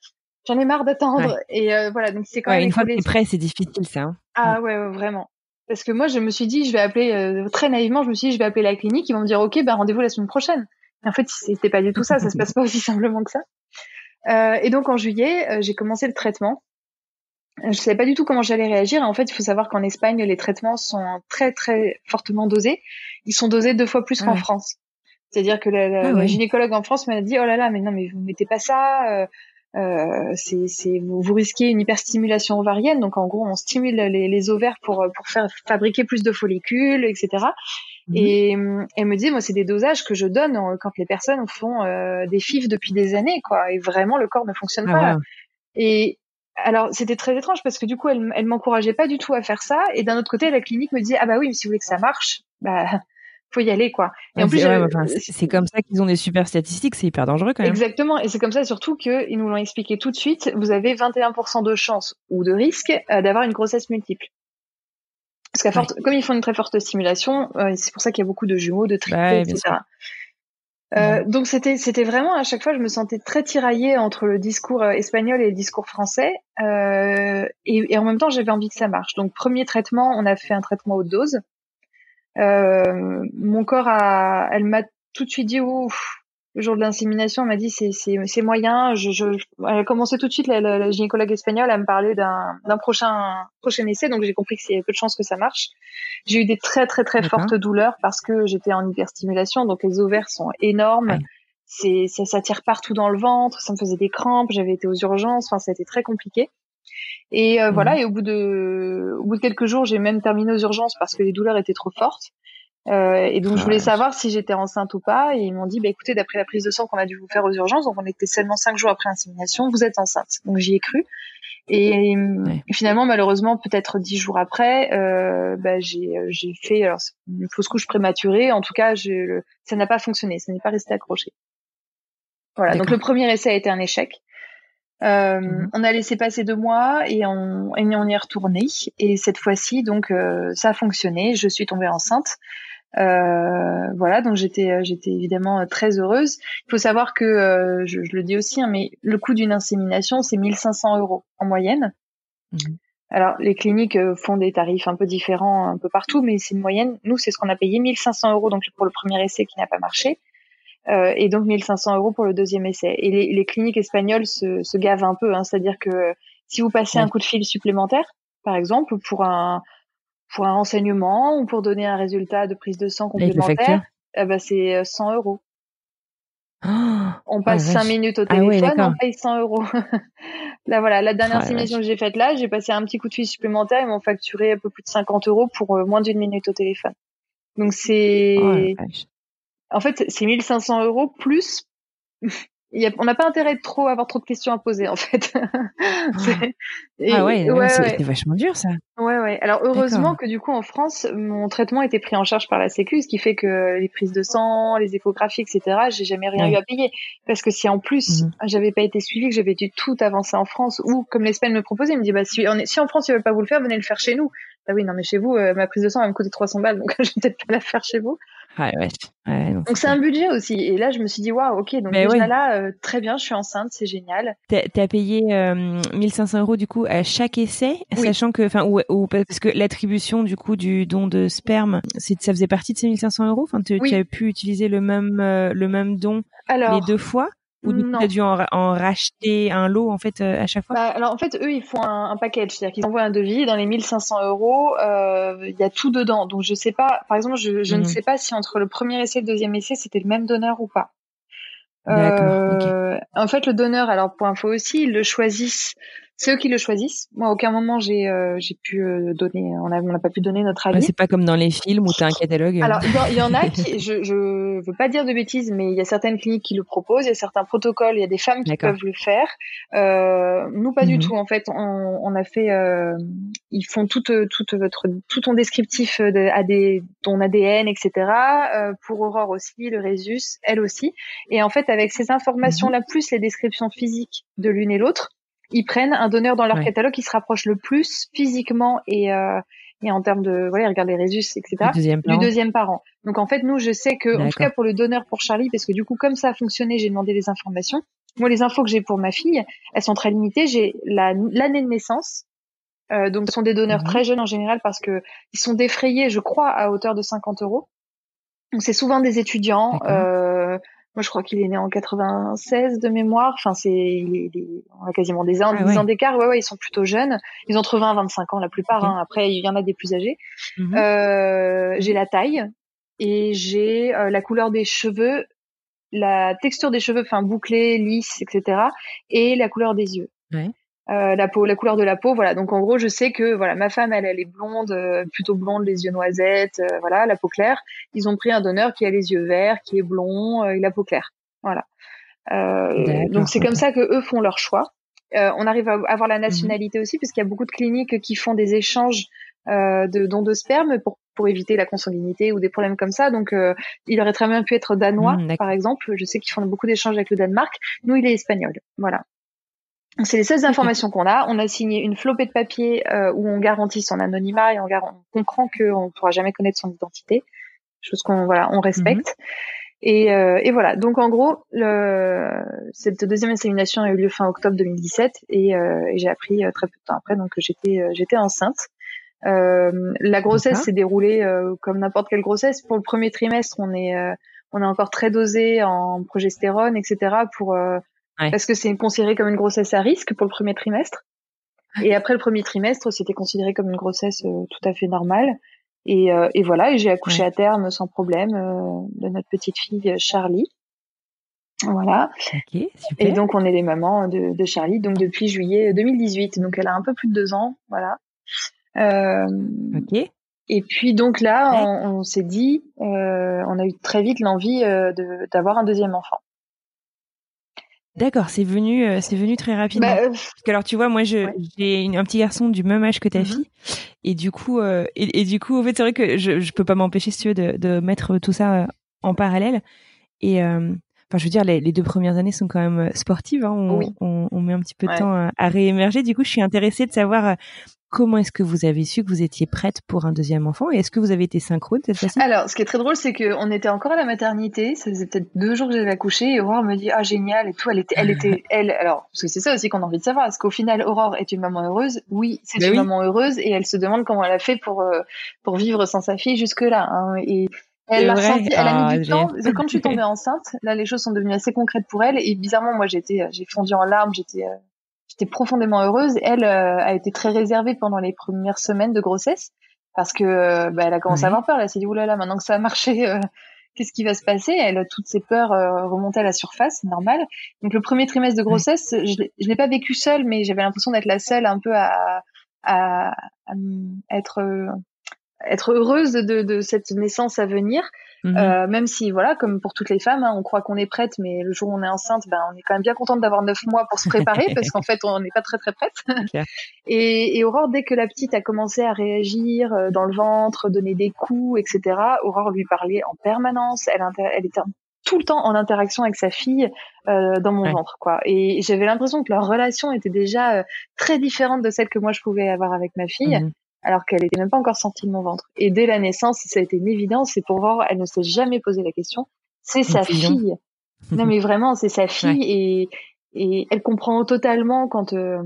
j'en ai marre d'attendre. Et euh, voilà, donc c'est quand même une fois que t'es prêt, c'est difficile ça. Hein. Ah ouais, vraiment. Parce que moi je me suis dit, je vais appeler euh, très naïvement, je me suis dit je vais appeler la clinique, ils vont me dire ok, ben rendez-vous la semaine prochaine. En fait, c'était pas du tout ça, ça se passe pas aussi simplement que ça. et donc en juillet, j'ai commencé le traitement je savais pas du tout comment j'allais réagir. En fait, il faut savoir qu'en Espagne, les traitements sont très très fortement dosés. Ils sont dosés deux fois plus qu'en France. C'est-à-dire que la, ah gynécologue en France m'a dit oh là là, mais non, mais vous mettez pas ça. Euh, euh, c'est, vous, vous, risquez une hyperstimulation ovarienne. Donc en gros, on stimule les, les ovaires pour pour faire fabriquer plus de follicules, etc. Et mhm. elle me dit moi, c'est des dosages que je donne quand les personnes font euh, des FIV depuis des années, quoi. Et vraiment, le corps ne fonctionne ah pas. Et alors c'était très étrange parce que du coup elle, elle m'encourageait pas du tout à faire ça et d'un autre côté la clinique me disait ah bah oui mais si vous voulez que ça marche bah faut y aller quoi. Et en plus c'est comme ça qu'ils ont des super statistiques, c'est hyper dangereux quand même. Exactement et c'est comme ça surtout que ils nous l'ont expliqué tout de suite, vous avez 21% de chance ou de risque euh, d'avoir une grossesse multiple. Parce qu'à forte, comme ils font une très forte stimulation, euh, c'est pour ça qu'il y a beaucoup de jumeaux, de triplés, etc. Euh, donc c'était c'était vraiment à chaque fois je me sentais très tiraillée entre le discours espagnol et le discours français et, et, en même temps j'avais envie que ça marche. Donc premier traitement, on a fait un traitement haute dose. Mon corps a, elle m'a tout de suite dit ouf, le jour de l'insémination, elle m'a dit c'est c'est moyen. Je, je, elle a commencé tout de suite la, la, gynécologue espagnole à me parler d'un d'un prochain prochain essai, donc j'ai compris que c'est peu de chances que ça marche. J'ai eu des très très très fortes douleurs parce que j'étais en hyperstimulation, donc les ovaires sont énormes. C'est ça, ça tire partout dans le ventre, ça me faisait des crampes. J'avais été aux urgences, enfin ça a été très compliqué. Et euh, voilà, et au bout de au bout de quelques jours, j'ai même terminé aux urgences parce que les douleurs étaient trop fortes. Euh, et donc je voulais savoir si j'étais enceinte ou pas. Et ils m'ont dit, bah, écoutez, d'après la prise de sang qu'on a dû vous faire aux urgences, donc on était seulement cinq jours après insémination, vous êtes enceinte. Donc j'y ai cru. Et finalement, malheureusement, peut-être dix jours après, euh, bah, j'ai euh, j'ai fait alors, une fausse couche prématurée. En tout cas, je, ça n'a pas fonctionné, ça n'est pas resté accroché. Voilà. Donc le premier essai a été un échec. Euh, mhm. On a laissé passer deux mois et on, et on y est retourné. Et cette fois-ci, donc, euh, ça a fonctionné. Je suis tombée enceinte. Euh, voilà, donc j'étais euh, j'étais évidemment euh, très heureuse. Il faut savoir que je, le dis aussi, hein, mais le coût d'une insémination c'est 1500 euros en moyenne. Mhm. Alors les cliniques font des tarifs un peu différents un peu partout, mais c'est une moyenne. Nous c'est ce qu'on a payé 1500 euros donc pour le premier essai qui n'a pas marché. Euh, et donc 1500 euros pour le deuxième essai. Et les, les cliniques espagnoles se, se, gavent un peu, hein, c'est-à-dire que si vous passez un coup de fil supplémentaire, par exemple, pour un pour un renseignement ou pour donner un résultat de prise de sang complémentaire, eh ben c'est 100 euh, euros. Oh, on passe 5 minutes au ah téléphone, on paye 100 euros. là voilà, la dernière oh, simulation que j'ai faite là, j'ai passé un petit coup de fil supplémentaire, ils m'ont facturé un peu plus de 50 euros pour euh, moins d'une minute au téléphone. Donc c'est, oh, en fait, c'est 1500 euros plus on n'a pas intérêt de trop avoir trop de questions à poser en fait. ah ouais, c'était vachement dur ça. Ouais ouais. Alors heureusement que du coup en France, mon traitement était pris en charge par la Sécu, ce qui fait que les prises de sang, les échographies, etc. J'ai jamais rien eu à payer parce que si en plus mhm. j'avais pas été suivie, que j'avais dû tout avancer en France ou comme l'Espagne me proposait, il me dit bah si, si en France ils veulent pas vous le faire, venez le faire chez nous. Bah oui non mais chez vous euh, ma prise de sang va me coûter 300 balles donc je vais peut-être pas la faire chez vous. Donc c'est un budget aussi. Et là, je me suis dit, waouh, ok, donc ben déjà là, euh, très bien, je suis enceinte, c'est génial. T'as as payé 1500 euh, euros du coup à chaque essai, sachant que, enfin, ou, ou, parce que l'attribution du coup du don de sperme, ça faisait partie de ces 1500 euros? Enfin, tu as pu utiliser le même euh, le même don les deux fois? Ou tu as dû en, racheter un lot en fait euh, à chaque fois? Bah, Alors en fait, eux, ils font un, un package, c'est-à-dire qu'ils envoient un devis. Dans les 1500 euros, euh, il y a tout dedans. Donc je sais pas, par exemple, je, je ne mhm. sais pas si entre le premier essai et le deuxième essai, c'était le même donneur ou pas. Euh, En fait, le donneur, alors pour info aussi, ils le choisissent c'est eux qui le choisissent. Moi, à aucun moment j'ai euh, j'ai pu euh, donner, on n'a on a pas pu donner notre avis. c'est pas comme dans les films où tu as un catalogue. Alors il y, en a qui, je je veux pas dire de bêtises, mais il y a certaines cliniques qui le proposent, il y a certains protocoles, il y a des femmes qui peuvent le faire. Euh, nous pas du mhm. tout. En fait, on, on a fait, euh, ils font tout toute votre tout ton descriptif de, à des ton ADN, etc. Euh, pour Aurore aussi, le Résus, elle aussi. Et en fait, avec ces informations là mhm. plus les descriptions physiques de l'une et l'autre ils prennent un donneur dans leur catalogue qui se rapproche le plus physiquement et euh, et en termes de voilà ils regardent les résus etc du deuxième parent. donc en fait nous je sais que en tout cas pour le donneur pour Charlie parce que du coup comme ça a fonctionné j'ai demandé les informations. Moi les infos que j'ai pour ma fille elles sont très limitées. J'ai l'année de naissance euh, donc ce sont des donneurs mhm. très jeunes en général parce que ils sont défrayés je crois à hauteur de 50 euros. Donc c'est souvent des étudiants euh, moi, je crois qu'il est né en 96 de mémoire. Enfin, c'est, il, on a quasiment des ans, ah ans d'écart. Ouais, ouais, ils sont plutôt jeunes. Ils ont entre 20 et 25 ans la plupart. Hein. Après, il y en a des plus âgés. Mhm. euh, j'ai la taille et j'ai euh, la couleur des cheveux, la texture des cheveux, enfin bouclés, lisses, etc. Et la couleur des yeux. Ouais. Euh, la peau, la couleur de la peau, voilà. Donc en gros, je sais que voilà, ma femme, elle, elle est blonde, euh, plutôt blonde, les yeux noisettes, euh, voilà, la peau claire. Ils ont pris un donneur qui a les yeux verts, qui est blond et la peau claire, voilà. donc c'est comme ça que eux font leur choix. on arrive à avoir la mhm. nationalité aussi, parce qu'il y a beaucoup de cliniques qui font des échanges de dons de sperme pour pour éviter la consanguinité ou des problèmes comme ça. Donc, il aurait très bien pu être danois, mhm, par exemple. Je sais qu'ils font beaucoup d'échanges avec le Danemark. Nous, il est espagnol. Voilà. C'est les seules informations qu'on a. On a signé une flopée de papiers euh, où on garantit son anonymat et on, on comprend qu'on ne pourra jamais connaître son identité, chose qu'on voilà, on respecte. Et, euh, et, voilà. Donc en gros, le, cette deuxième insémination a eu lieu fin octobre 2017 et, euh, et j'ai appris très peu de temps après donc j'étais j'étais enceinte. la grossesse s'est déroulée comme n'importe quelle grossesse. Pour le premier trimestre, on est on est encore très dosé en progestérone, etc. pour parce que c'est considéré comme une grossesse à risque pour le premier trimestre. Et après le premier trimestre, c'était considéré comme une grossesse tout à fait normale. Et, euh, et voilà, et j'ai accouché à terme sans problème euh, de notre petite fille Charlie. Voilà. super. Et donc on est les mamans de, de, Charlie, donc depuis juillet 2018. Donc elle a un peu plus de deux ans, voilà. Euh, ok. Et puis donc là, on, on s'est dit, euh, on a eu très vite l'envie euh, d'avoir un deuxième enfant. D'accord, c'est venu, euh, c'est venu très rapidement. Bah, Parce que alors tu vois, moi, je, j'ai un petit garçon du même âge que ta mhm. fille, et du coup, euh, et, et, du coup, en fait, c'est vrai que je, je peux pas m'empêcher, si tu veux, de, de mettre tout ça euh, en parallèle. Et enfin, je veux dire, les, les, deux premières années sont quand même sportives. Hein, on, on, on, met un petit peu de temps à, à, réémerger. Du coup, je suis intéressée de savoir Comment est-ce que vous avez su que vous étiez prête pour un deuxième enfant et est-ce que vous avez été synchrone cette fois-ci? Alors, ce qui est très drôle, c'est qu'on était encore à la maternité. Ça faisait peut-être deux jours que j'avais accouché et Aurore me dit ah génial et tout. Elle était, elle était, elle. Alors, parce que c'est ça aussi qu'on a envie de savoir. Est-ce qu'au final, Aurore est une maman heureuse? Oui, c'est ben une maman heureuse et elle se demande comment elle a fait pour euh, pour vivre sans sa fille jusque là. Hein. Et elle a, senti, elle a mis du ah, temps. Quand je suis tombée enceinte, là, les choses sont devenues assez concrètes pour elle. Et bizarrement, moi, j'étais, j'ai fondu en larmes. J'étais euh, j'étais profondément heureuse. Elle euh, a été très réservée pendant les premières semaines de grossesse parce que euh, bah, elle a commencé à avoir peur. Elle s'est dit oulala, maintenant que ça a marché, euh, qu'est-ce qui va se passer? Elle toutes ses peurs remontaient à la surface, c'est normal. Donc le premier trimestre de grossesse, je, je l'ai pas vécu seule, mais j'avais l'impression d'être la seule un peu à, à, à être être heureuse de, de, cette naissance à venir. Mhm. Euh, même si, voilà, comme pour toutes les femmes, hein, on croit qu'on est prête, mais le jour où on est enceinte, ben, on est quand même bien contente d'avoir neuf mois pour se préparer, parce qu'en fait, on n'est pas très très prête. et, et, Aurore, dès que la petite a commencé à réagir euh, dans le ventre, donner des coups, etc., Aurore lui parlait en permanence. Elle, elle était tout le temps en interaction avec sa fille euh, dans mon ventre, quoi. Et j'avais l'impression que leur relation était déjà euh, très différente de celle que moi je pouvais avoir avec ma fille. Mhm alors qu'elle était même pas encore sortie de mon ventre. Et dès la naissance, ça a été une évidence. C'est pour voir, elle ne s'est jamais posé la question. C'est sa fille. non mais vraiment, c'est sa fille et et elle comprend totalement quand euh,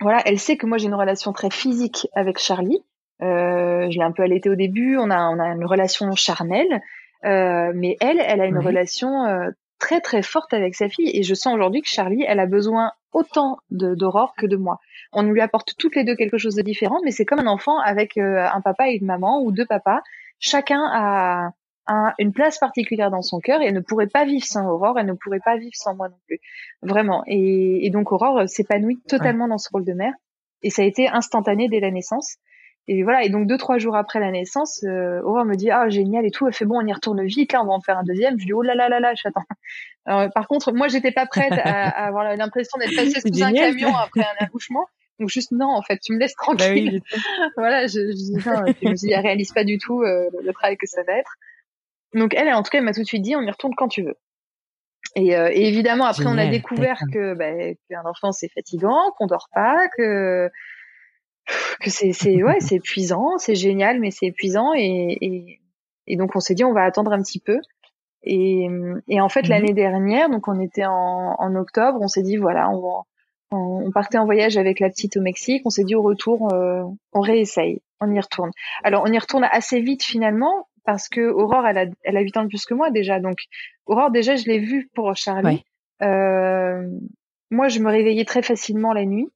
voilà, elle sait que moi j'ai une relation très physique avec Charlie. Euh, je l'ai un peu allaité au début. On a on a une relation charnelle, euh, mais elle, elle a une relation euh, très très forte avec sa fille. Et je sens aujourd'hui que Charlie, elle a besoin autant d'Aurore que de moi. On lui apporte toutes les deux quelque chose de différent, mais c'est comme un enfant avec euh, un papa et une maman ou deux papas. Chacun a, une place particulière dans son cœur et elle ne pourrait pas vivre sans Aurore, elle ne pourrait pas vivre sans moi non plus. Vraiment. Et, donc Aurore s'épanouit totalement dans ce rôle de mère. Et ça a été instantané dès la naissance. Et voilà. Et donc deux trois jours après la naissance, euh, Aurore me dit ah génial et tout. Elle fait bon, on y retourne vite. Là, on va en faire un deuxième. Je dis oh là là là là, j'attends. par contre, moi, j'étais pas prête à, avoir l'impression d'être passée sous un camion après un accouchement. Donc juste non, en fait, tu me laisses bah tranquille. voilà, je, je, non, je me dis, elle réalise pas du tout euh, le, travail que ça va être. Donc elle, en tout cas, elle m'a tout de suite dit, on y retourne quand tu veux. Et, euh, et évidemment, après, on a découvert que bah, qu'un enfant c'est fatigant, qu'on dort pas, que que c'est c'est ouais, c'est épuisant, c'est génial, mais c'est épuisant et, et, et donc on s'est dit, on va attendre un petit peu. Et, et en fait, mhm. l'année dernière, donc on était en, en octobre, on s'est dit voilà, on va on partait en voyage avec la petite au Mexique. On s'est dit au retour, euh, on réessaye, on y retourne. Alors on y retourne assez vite finalement parce que Aurore, elle a, elle a 8 ans de plus que moi déjà. Donc Aurore, déjà, je l'ai vue pour Charlie. Euh, moi, je me réveillais très facilement la nuit.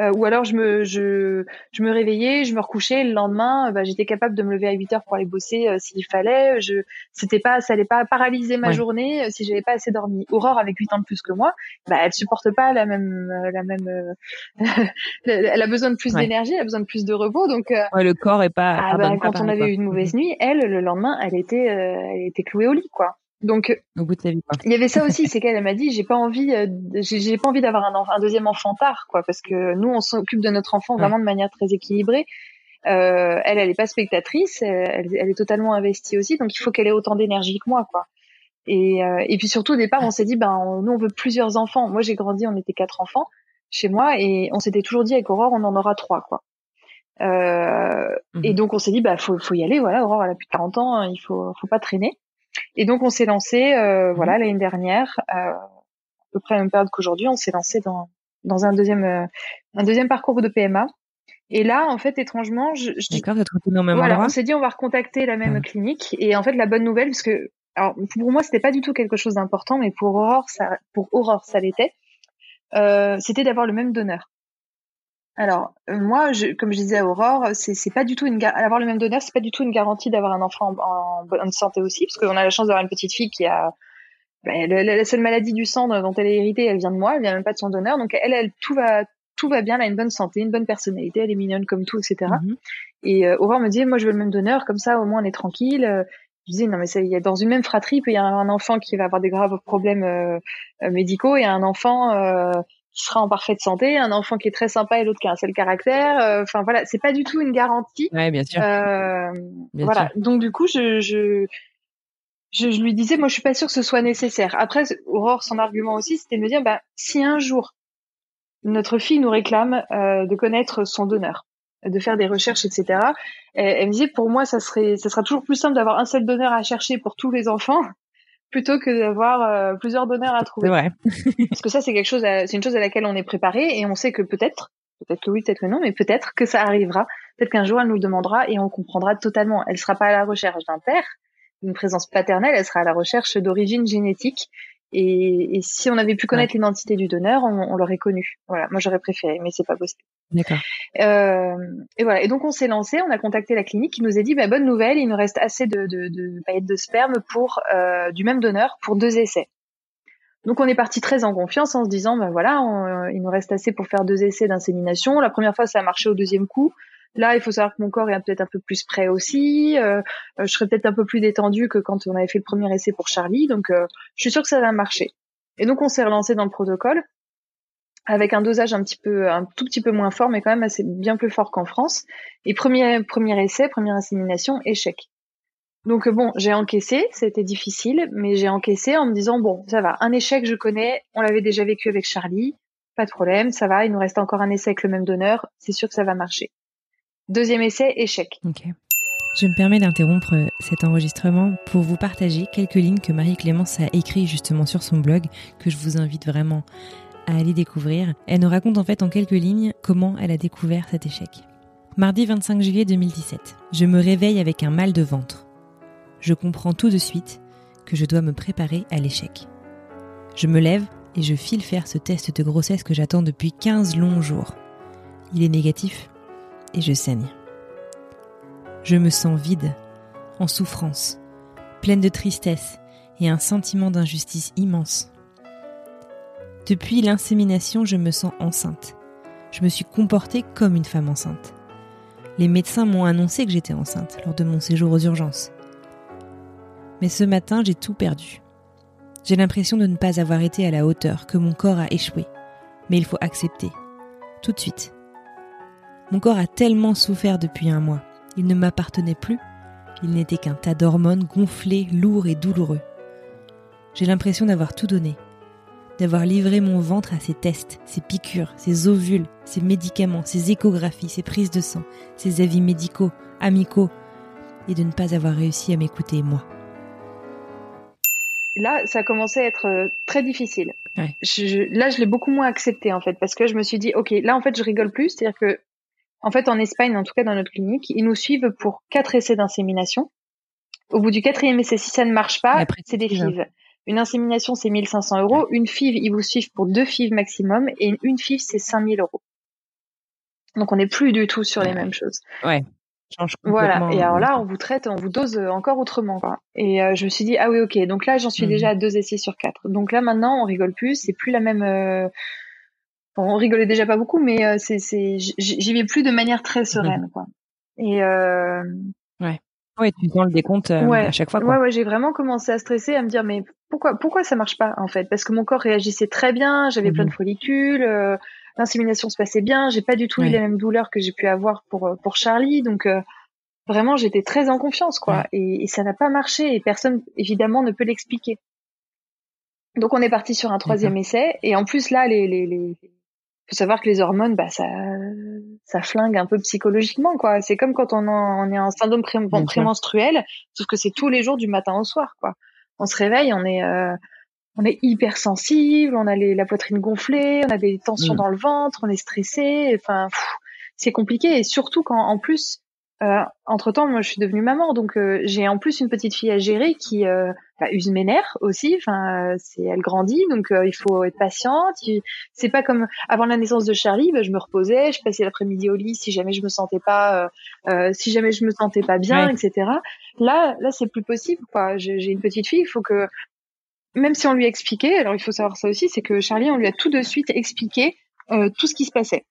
Euh, ou alors je me je, je me réveillais, je me recouchais le lendemain, bah, j'étais capable de me lever à 8 heures pour aller bosser euh, s'il fallait. Je c'était pas ça allait pas paralyser ma journée euh, si j'avais pas assez dormi. Aurore avec 8 ans de plus que moi, bah elle supporte pas la même la même elle a besoin de plus d'énergie, elle a besoin de plus de repos donc ouais, le corps est pas ah, bah, quand on avait eu une mauvaise nuit, elle le lendemain, elle était elle était clouée au lit quoi. Donc, au bout de sa vie, il y avait ça aussi, c'est qu'elle m'a dit, j'ai pas envie, euh, j'ai pas envie d'avoir un, un, deuxième enfant tard, quoi, parce que nous, on s'occupe de notre enfant vraiment de manière très équilibrée. Euh, elle, elle est pas spectatrice, elle, elle, est totalement investie aussi, donc il faut qu'elle ait autant d'énergie que moi, quoi. Et, euh, et puis surtout au départ, on s'est dit, ben, nous, on veut plusieurs enfants. Moi, j'ai grandi, on était quatre enfants chez moi, et on s'était toujours dit avec Aurore, on en aura trois, quoi. Euh, Et mhm. donc on s'est dit, bah, faut, faut y aller, voilà, Aurore, elle a plus de 40 ans, il faut, faut pas traîner. Et donc on s'est lancé, euh, voilà, l'année dernière, à peu près à la même période qu'aujourd'hui, on s'est lancé dans dans un deuxième un deuxième parcours de PMA. Et là, en fait, étrangement, je, je D'accord, au même voilà, endroit. on s'est dit on va recontacter la même clinique. Et en fait, la bonne nouvelle, parce que alors pour moi, c'était pas du tout quelque chose d'important, mais pour Aurore, ça, pour Aurore, ça l'était. Euh, c'était d'avoir le même donneur. Alors euh, moi, je, comme je disais à Aurore, c'est c'est pas du tout une avoir le même donneur, c'est pas du tout une garantie d'avoir un enfant en, bonne santé aussi, parce qu'on a la chance d'avoir une petite fille qui a ben, la, seule maladie du sang dont elle est héritée, elle vient de moi, elle vient même pas de son donneur, donc elle, elle tout va tout va bien, elle a une bonne santé, une bonne personnalité, elle est mignonne comme tout, etc. Et mm-hmm. euh, Aurore me dit, moi je veux le même donneur, comme ça au moins on est tranquille. Je disais non mais ça, y a, dans une même fratrie, il peut y avoir un enfant qui va avoir des graves problèmes euh, médicaux et un enfant qui sera en parfaite santé, un enfant qui est très sympa et l'autre qui a un seul caractère. Euh, enfin voilà, c'est pas du tout une garantie. Ouais, bien sûr. Euh, voilà. Donc du coup, je, je, je, je, lui disais, moi, je suis pas sûre que ce soit nécessaire. Après, Aurore, son argument aussi, c'était de me dire, bah, si un jour notre fille nous réclame euh, de connaître son donneur, de faire des recherches, etc. Elle, elle me disait, pour moi, ça serait, ça sera toujours plus simple d'avoir un seul donneur à chercher pour tous les enfants plutôt que d'avoir euh, plusieurs donneurs à trouver. Ouais. Parce que ça, c'est quelque chose, c'est une chose à laquelle on est préparé et on sait que peut-être, peut-être que oui, peut-être que non, mais peut-être que ça arrivera. Peut-être qu'un jour, elle nous le demandera et on comprendra totalement. Elle sera pas à la recherche d'un père, d'une présence paternelle, elle sera à la recherche d'origine génétique et, et, si on avait pu connaître l'identité du donneur, on, on l'aurait connu. Voilà, moi j'aurais préféré, mais c'est pas possible. D'accord. Euh, et voilà. Et donc on s'est lancé, on a contacté la clinique qui nous a dit bah, bonne nouvelle, il nous reste assez de, de, de paillettes de sperme pour euh, du même donneur pour deux essais. Donc on est parti très en confiance en se disant ben voilà, on, il nous reste assez pour faire deux essais d'insémination. La première fois ça a marché au deuxième coup. Là, il faut savoir que mon corps est peut-être un peu plus prêt aussi. Euh, euh, je serais peut-être un peu plus détendue que quand on avait fait le premier essai pour Charlie. Donc, euh, je suis sûre que ça va marcher. Et donc, on s'est relancé dans le protocole avec un dosage un petit peu, un tout petit peu moins fort, mais quand même assez bien plus fort qu'en France. Et premier, premier essai, première insémination, échec. Donc bon, j'ai encaissé, c'était difficile, mais j'ai encaissé en me disant bon, ça va, un échec je connais, on l'avait déjà vécu avec Charlie, pas de problème, ça va, il nous reste encore un essai avec le même donneur, c'est sûr que ça va marcher. Deuxième essai, échec. Je me permets d'interrompre cet enregistrement pour vous partager quelques lignes que Marie-Clémence a écrites justement sur son blog, que je vous invite vraiment à aller découvrir. Elle nous raconte en fait en quelques lignes comment elle a découvert cet échec. Mardi 25 juillet 2017. Je me réveille avec un mal de ventre. Je comprends tout de suite que je dois me préparer à l'échec. Je me lève et je file faire ce test de grossesse que j'attends depuis 15 longs jours. Il est négatif et je saigne. Je me sens vide, en souffrance, pleine de tristesse et un sentiment d'injustice immense. Depuis l'insémination, je me sens enceinte. Je me suis comportée comme une femme enceinte. Les médecins m'ont annoncé que j'étais enceinte lors de mon séjour aux urgences. Mais ce matin, j'ai tout perdu. J'ai l'impression de ne pas avoir été à la hauteur, que mon corps a échoué. Mais il faut accepter. Tout de suite. Mon corps a tellement souffert depuis un mois. Il ne m'appartenait plus. Il n'était qu'un tas d'hormones gonflées, lourds et douloureux. J'ai l'impression d'avoir tout donné, d'avoir livré mon ventre à ces tests, ces piqûres, ces ovules, ces médicaments, ces échographies, ces prises de sang, ces avis médicaux, amicaux, et de ne pas avoir réussi à m'écouter moi. Là, ça a commencé à être euh, très difficile. Je, là, je l'ai beaucoup moins accepté en fait, parce que je me suis dit, ok, là en fait, je rigole plus, c'est-à-dire que en fait, en Espagne, en tout cas dans notre clinique, ils nous suivent pour quatre essais d'insémination. Au bout du quatrième essai, si ça ne marche pas, c'est des FIV. Une insémination, c'est 1500 euros. Une FIV, ils vous suivent pour deux FIV maximum. Et une FIV, c'est 5000 euros. Donc, on n'est plus du tout sur les mêmes choses. Ouais. Voilà. Et alors là, on vous traite, on vous dose encore autrement. Quoi. Et euh, je me suis dit, ah oui, ok. Donc là, j'en suis mhm. déjà à deux essais sur quatre. Donc là, maintenant, on rigole plus. C'est plus la même. Euh, on rigolait déjà pas beaucoup, mais euh, c'est, c'est, j'y vais plus de manière très sereine, mhm. quoi. Et euh... ouais, ouais, tu sens le décompte euh, à chaque fois. Quoi. Ouais, ouais, j'ai vraiment commencé à stresser, à me dire mais pourquoi, pourquoi ça marche pas en fait? Parce que mon corps réagissait très bien, j'avais plein de mhm. follicules, euh, l'insémination se passait bien, j'ai pas du tout eu les mêmes douleurs que j'ai pu avoir pour pour Charlie, donc vraiment j'étais très en confiance quoi. Et, et, ça n'a pas marché et personne évidemment ne peut l'expliquer. Donc on est parti sur un troisième essai et en plus là les, les, les faut savoir que les hormones, bah ça, ça flingue un peu psychologiquement, quoi. C'est comme quand on, on est en syndrome pré prémenstruel, sauf que c'est tous les jours du matin au soir, quoi. on se réveille, on est on est hyper sensible, on a les, la poitrine gonflée, on a des tensions mm. dans le ventre, on est stressé. Enfin, c'est compliqué et surtout quand en plus euh, entre temps, moi, je suis devenue maman, donc euh, j'ai en plus une petite fille à gérer qui euh, bah, use mes nerfs aussi. Enfin, c'est elle grandit, donc il faut être patiente. C'est pas comme avant la naissance de Charlie, bah, je me reposais, je passais l'après-midi au lit si jamais je me sentais pas, si jamais je me sentais pas bien, etc. Là, là, c'est plus possible. Quoi. J'ai une petite fille, il faut que même si on lui expliquait, alors il faut savoir ça aussi, c'est que Charlie, on lui a tout de suite expliqué tout ce qui se passait.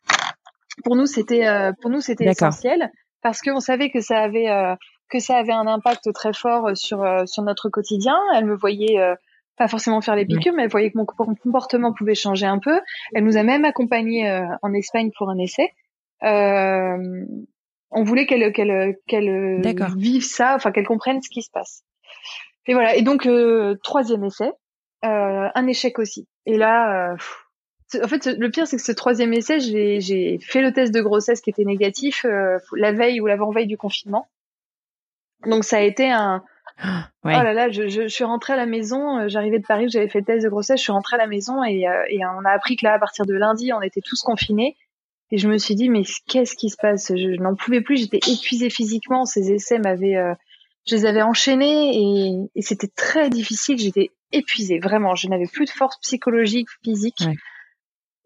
Pour nous, c'était pour nous c'était essentiel parce qu'on savait que ça avait euh, que ça avait un impact très fort euh, sur euh, sur notre quotidien. Elle me voyait pas forcément faire les piqûres, mais elle voyait que mon comportement pouvait changer un peu. Elle nous a même accompagnés en Espagne pour un essai. on voulait qu'elle qu'elle qu'elle vive ça, enfin qu'elle comprenne ce qui se passe. Et voilà. Et donc troisième essai, un échec aussi. Et là, en fait, le pire, c'est que ce troisième essai, j'ai fait le test de grossesse qui était négatif euh, la veille ou l'avant-veille du confinement. Donc ça a été un. Oh là là, je, je, suis rentrée à la maison. Euh, j'arrivais de Paris, j'avais fait le test de grossesse. Je suis rentrée à la maison et, euh, et on a appris que là, à partir de lundi, on était tous confinés. Et je me suis dit, mais qu'est-ce qui se passe? Je, n'en pouvais plus. J'étais épuisée physiquement. Ces essais m'avaient, je les avais enchaînés et, et c'était très difficile. J'étais épuisée, vraiment. Je n'avais plus de force psychologique, physique.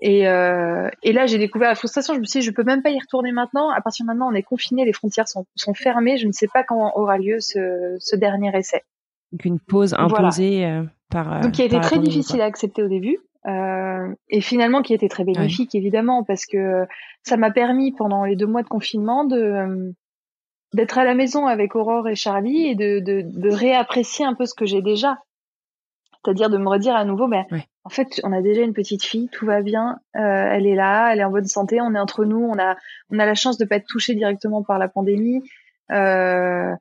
Et, euh, et là, j'ai découvert la frustration. Je me suis dit, je peux même pas y retourner maintenant. À partir de maintenant, on est confiné, les frontières sont, sont fermées. Je ne sais pas quand aura lieu ce, ce dernier essai. Donc une pause imposée euh, par. Euh, Donc qui a été très difficile à accepter au début. Euh, et finalement qui a été très bénéfique évidemment parce que ça m'a permis pendant les deux mois de confinement de d'être à la maison avec Aurore et Charlie et de, de, de réapprécier un peu ce que j'ai déjà c'est-à-dire de me redire à nouveau, ben, en fait, on a déjà une petite fille, tout va bien, euh, elle est là, elle est en bonne santé, on est entre nous, on a, on a la chance de pas être touché directement par la pandémie. Euh,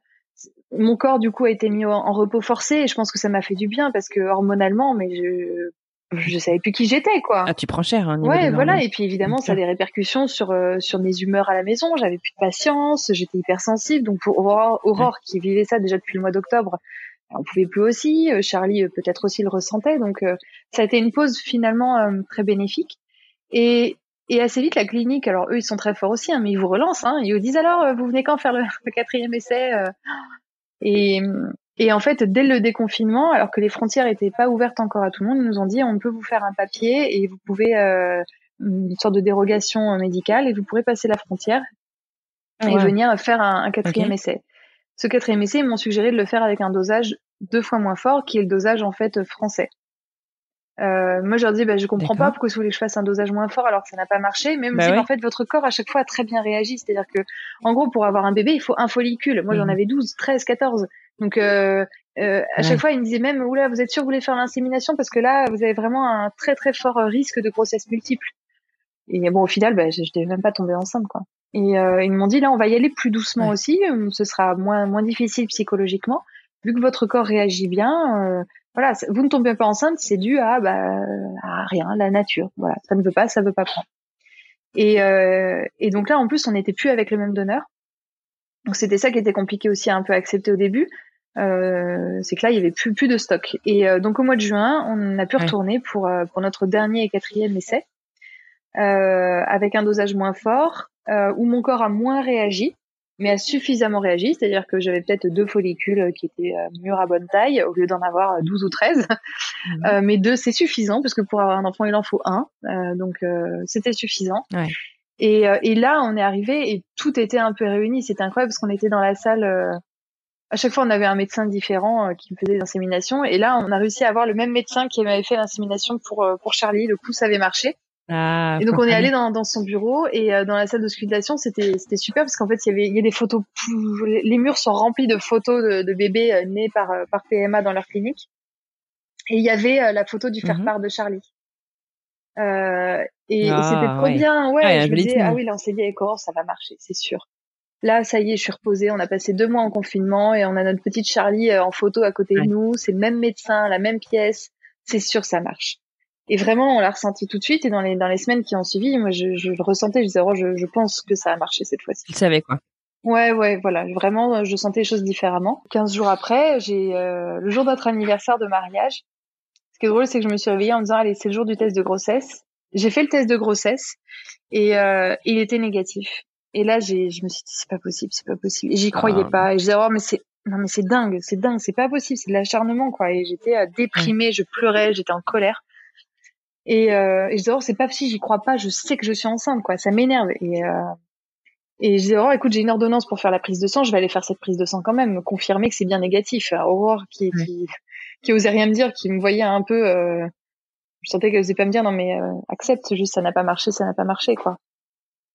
mon corps du coup a été mis en, repos forcé et je pense que ça m'a fait du bien parce que hormonalement, mais je je savais plus qui j'étais quoi. Ah tu prends cher. Hein, ouais voilà et puis évidemment ça a des répercussions sur euh, sur mes humeurs à la maison. J'avais plus de patience, j'étais hypersensible donc pour Aurore, Aurore qui vivait ça déjà depuis le mois d'octobre, on pouvait plus aussi. Euh, Charlie euh, peut-être aussi le ressentait. Donc euh, ça a été une pause finalement très bénéfique. Et, et assez vite la clinique, alors eux ils sont très forts aussi, hein, mais ils vous relancent. Hein, ils vous disent alors vous venez quand faire le, quatrième essai et, et en fait dès le déconfinement, alors que les frontières étaient pas ouvertes encore à tout le monde, ils nous ont dit on peut vous faire un papier et vous pouvez une sorte de dérogation médicale et vous pourrez passer la frontière et venir faire un, quatrième essai. Ce quatrième essai, ils m'ont suggéré de le faire avec un dosage deux fois moins fort, qui est le dosage en fait français. Euh, moi, je leur dis, bah, je comprends pas pourquoi vous voulez que je fasse un dosage moins fort alors que ça n'a pas marché. Même bah si en fait votre corps à chaque fois a très bien réagi. C'est-à-dire que, en gros, pour avoir un bébé, il faut un follicule. Moi, j'en mhm. avais 12, 13, 14. Donc, euh, euh, à chaque fois, ils me disaient même, oula, vous êtes sûr que vous voulez faire l'insémination? Parce que là, vous avez vraiment un très très fort risque de grossesse multiple. Et bon, au final, bah, je n'étais même pas tombée enceinte, quoi. Et euh, ils m'ont dit là, on va y aller plus doucement aussi. Euh, ce sera moins moins difficile psychologiquement, vu que votre corps réagit bien. Euh, voilà, vous ne tombez pas enceinte, c'est dû à bah à rien, la nature. Voilà, ça ne veut pas, ça veut pas prendre. Et euh, et donc là, en plus, on n'était plus avec le même donneur. Donc c'était ça qui était compliqué aussi à un peu accepter au début. Euh, c'est que là, il y avait plus plus de stock. Et donc au mois de juin, on a pu retourner pour pour notre dernier et quatrième essai. Euh, avec un dosage moins fort, euh, où mon corps a moins réagi, mais a suffisamment réagi, c'est-à-dire que j'avais peut-être deux follicules qui étaient euh, mûrs à bonne taille, au lieu d'en avoir 12 ou 13. Mhm. Euh, mais deux, c'est suffisant, parce que pour avoir un enfant, il en faut un. Euh, donc, c'était suffisant. Ouais. Et, et, là, on est arrivé et tout était un peu réuni. C'était incroyable parce qu'on était dans la salle. à chaque fois, on avait un médecin différent qui me faisait l'insémination. Et là, on a réussi à avoir le même médecin qui m'avait fait l'insémination pour, pour Charlie. Le coup, ça avait marché. Ah, et donc on est allé dans, dans, son bureau et euh, dans la salle de sculptation c'était c'était super parce qu'en fait il y avait il y a des photos les murs sont remplis de photos de, de bébés euh, nés par euh, par PMA dans leur clinique. Et il y avait la photo du faire-part mhm. de Charlie. Euh, et, et c'était ah, trop bien ouais ah, je me disais ah oui là on s'est dit avec ça va marcher c'est sûr. Là ça y est je suis reposée on a passé deux mois en confinement et on a notre petite Charlie en photo à côté de nous. C'est le même médecin la même pièce. C'est sûr ça marche et vraiment, on l'a ressenti tout de suite. Et dans les, dans les semaines qui ont suivi, moi, je, je le ressentais. Je disais, oh, je, je pense que ça a marché cette fois-ci. Tu savais quoi Ouais, ouais, voilà. Vraiment, je sentais les choses différemment. 15 jours après, j'ai euh, le jour de notre anniversaire de mariage. Ce qui est drôle, c'est que je me suis réveillée en me disant, allez, c'est le jour du test de grossesse. J'ai fait le test de grossesse et euh, il était négatif. Et là, j'ai, je me suis dit, c'est pas possible, c'est pas possible. Et j'y croyais ah. pas. Et je disais, oh, mais c'est, non, mais c'est dingue, c'est dingue, c'est pas possible, c'est de l'acharnement, quoi. Et j'étais euh, déprimée, je pleurais, j'étais en colère. Et, euh, et je disais, oh, c'est pas possible, j'y crois pas, je sais que je suis enceinte, quoi. Ça m'énerve. Et, euh, et je disais, oh, écoute, j'ai une ordonnance pour faire la prise de sang, je vais aller faire cette prise de sang quand même, me confirmer que c'est bien négatif. Aurore, qui, qui, qui osait rien me dire, qui me voyait un peu, euh, je sentais qu'elle osait pas me dire, non, mais euh, accepte, juste, ça n'a pas marché, ça n'a pas marché, quoi.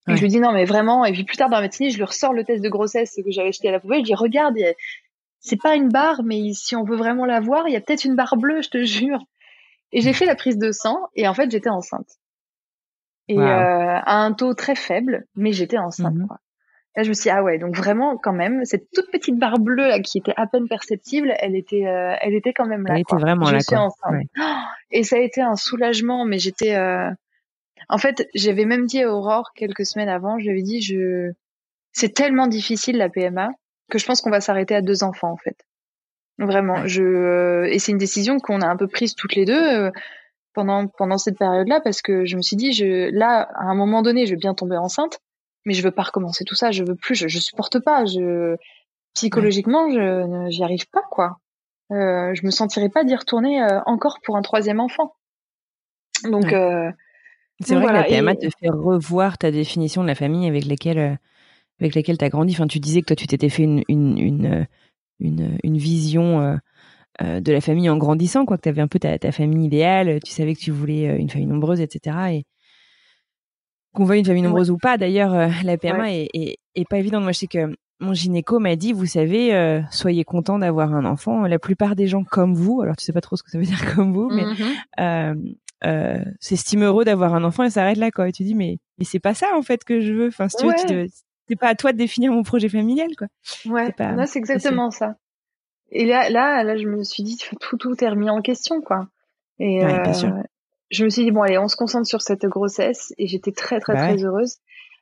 Et je lui dis non mais vraiment et puis plus tard dans la matinée je lui ressors le test de grossesse que j'avais acheté à la poubelle je lui dis regarde c'est pas une barre mais si on veut vraiment la voir il y a peut-être une barre bleue je te jure et j'ai fait la prise de sang et en fait j'étais enceinte et euh, à un taux très faible mais j'étais enceinte mhm. quoi. Là, je me suis dit, ah ouais, donc vraiment, quand même, cette toute petite barre bleue là qui était à peine perceptible, elle était, euh, elle était quand même là. Elle était vraiment là. Quoi. Enceinte. Et ça a été un soulagement, mais j'étais, euh, en fait, j'avais même dit à Aurore quelques semaines avant, je lui avais dit, je, c'est tellement difficile la PMA que je pense qu'on va s'arrêter à deux enfants en fait. Vraiment, je euh, et c'est une décision qu'on a un peu prise toutes les deux euh, pendant pendant cette période-là parce que je me suis dit, je là à un moment donné, je vais bien tomber enceinte, mais je veux pas recommencer tout ça, je veux plus, je, je supporte pas, je psychologiquement, je j'y arrive pas quoi. Euh, je me sentirais pas d'y retourner euh, encore pour un troisième enfant. Donc euh, c'est vrai que la PMA te fait revoir ta définition de la famille avec laquelle avec laquelle tu as grandi. Enfin, tu disais que toi, tu t'étais fait une, une, une, une, une vision euh, de la famille en grandissant, quoi, que tu avais un peu ta, ta, famille idéale, tu savais que tu voulais une famille nombreuse, etc. Et qu'on veuille une famille nombreuse ou pas, d'ailleurs, la PMA est, est, est, pas évidente. Moi, je sais que mon gynéco m'a dit, vous savez, soyez content d'avoir un enfant. La plupart des gens comme vous, alors tu sais pas trop ce que ça veut dire comme vous, mais mmh euh, s'estime heureux d'avoir un enfant et s'arrête là quoi. Et tu dis mais mais c'est pas ça en fait que je veux. Enfin, si tu veux, c'est pas à toi de définir mon projet familial quoi. Ouais, c'est exactement ça. Et là, là, là, je me suis dit tout tout est remis en question quoi. Et euh, je me suis dit bon allez, on se concentre sur cette grossesse et j'étais très très bah très heureuse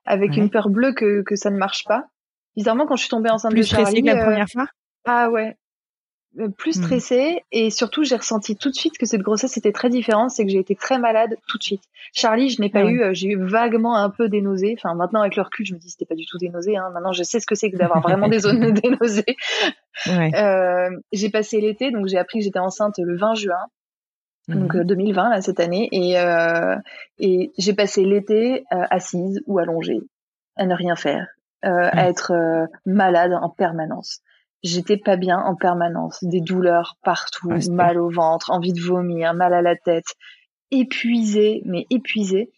avec une peur bleue que que ça ne marche pas. Bizarrement quand je suis tombée enceinte Plus de Charlie, que la euh, première fois. Ah ouais, plus hmm. stressée et surtout j'ai ressenti tout de suite que cette grossesse était très différente, c'est que j'ai été très malade tout de suite. Charlie, je n'ai pas ah eu, euh, j'ai eu vaguement un peu des nausées. Enfin maintenant avec le recul, je me dis c'était pas du tout des nausées. Hein. Maintenant je sais ce que c'est que d'avoir vraiment des zones des nausées. Ouais. Euh, j'ai passé l'été, donc j'ai appris que j'étais enceinte le 20 juin. Donc 2020 mhm. là cette année et euh, et j'ai passé l'été assise ou allongée à ne rien faire, à être malade en permanence j'étais pas bien en permanence, des douleurs partout, mal au ventre, envie de vomir, mal à la tête, épuisée, mais épuisée.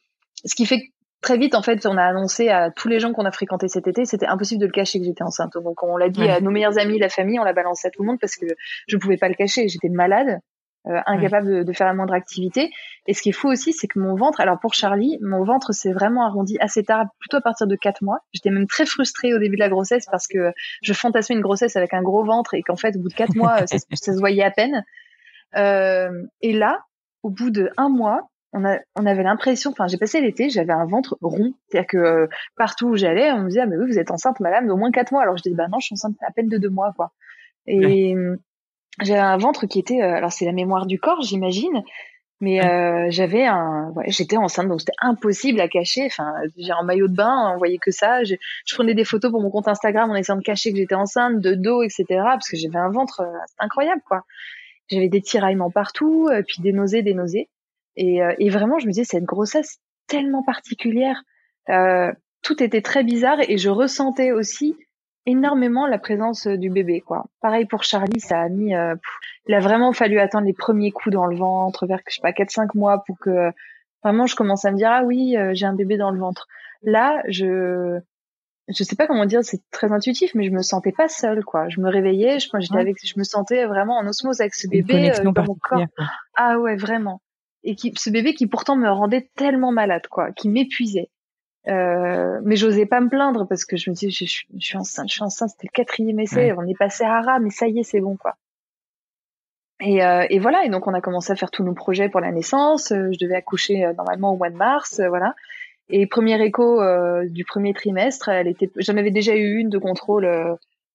Ce qui fait que très vite, en fait, on a annoncé à tous les gens qu'on a fréquentés cet été, c'était impossible de le cacher que j'étais enceinte. Donc on l'a dit à nos meilleurs amis, la famille, on l'a balancé à tout le monde parce que je pouvais pas le cacher. J'étais malade, euh, incapable de, de, faire la moindre activité. Et ce qui est fou aussi, c'est que mon ventre, alors pour Charlie, mon ventre s'est vraiment arrondi assez tard, plutôt à partir de 4 mois. J'étais même très frustrée au début de la grossesse parce que je fantasmais une grossesse avec un gros ventre et qu'en fait, au bout de 4 mois, ça, ça, se voyait à peine. Euh, et là, au bout de un mois, on, a, on avait l'impression, enfin j'ai passé l'été, j'avais un ventre rond, c'est-à-dire que euh, partout où j'allais, on me disait ah mais oui vous êtes enceinte madame d'au moins quatre mois, alors je disais bah non je suis enceinte à peine de deux mois quoi. Et j'avais un ventre qui était, euh, alors c'est la mémoire du corps, j'imagine, mais euh, j'avais un, ouais, j'étais enceinte, donc c'était impossible à cacher. Enfin, j'ai un maillot de bain, on voyait que ça. Je, je, prenais des photos pour mon compte Instagram en essayant de cacher que j'étais enceinte, de dos, etc. Parce que j'avais un ventre, euh, incroyable, quoi. J'avais des tiraillements partout, euh, puis des nausées, des nausées. Et, et vraiment, je me disais, c'est une grossesse tellement particulière. tout était très bizarre et je ressentais aussi énormément la présence euh, du bébé quoi. Pareil pour Charlie, ça a mis euh, il a vraiment fallu attendre les premiers coups dans le ventre vers je sais pas 4 5 mois pour que vraiment je commence à me dire ah oui, euh, j'ai un bébé dans le ventre. Là, je je sais pas comment dire, c'est très intuitif mais je me sentais pas seule quoi. Je me réveillais, je j'étais avec je me sentais vraiment en osmose avec ce bébé dans mon corps. Ah ouais, vraiment. Et qui ce bébé qui pourtant me rendait tellement malade quoi, qui m'épuisait. Euh, mais j'osais pas me plaindre parce que je me dis je, je, suis enceinte, je suis enceinte, c'était le quatrième essai, on est passé à rat, mais ça y est, c'est bon quoi. Et, euh, et, voilà, et donc on a commencé à faire tous nos projets pour la naissance. Euh, je devais accoucher euh, normalement au mois de mars, voilà. Et première écho du premier trimestre, elle était, j'en avais déjà eu une de contrôle,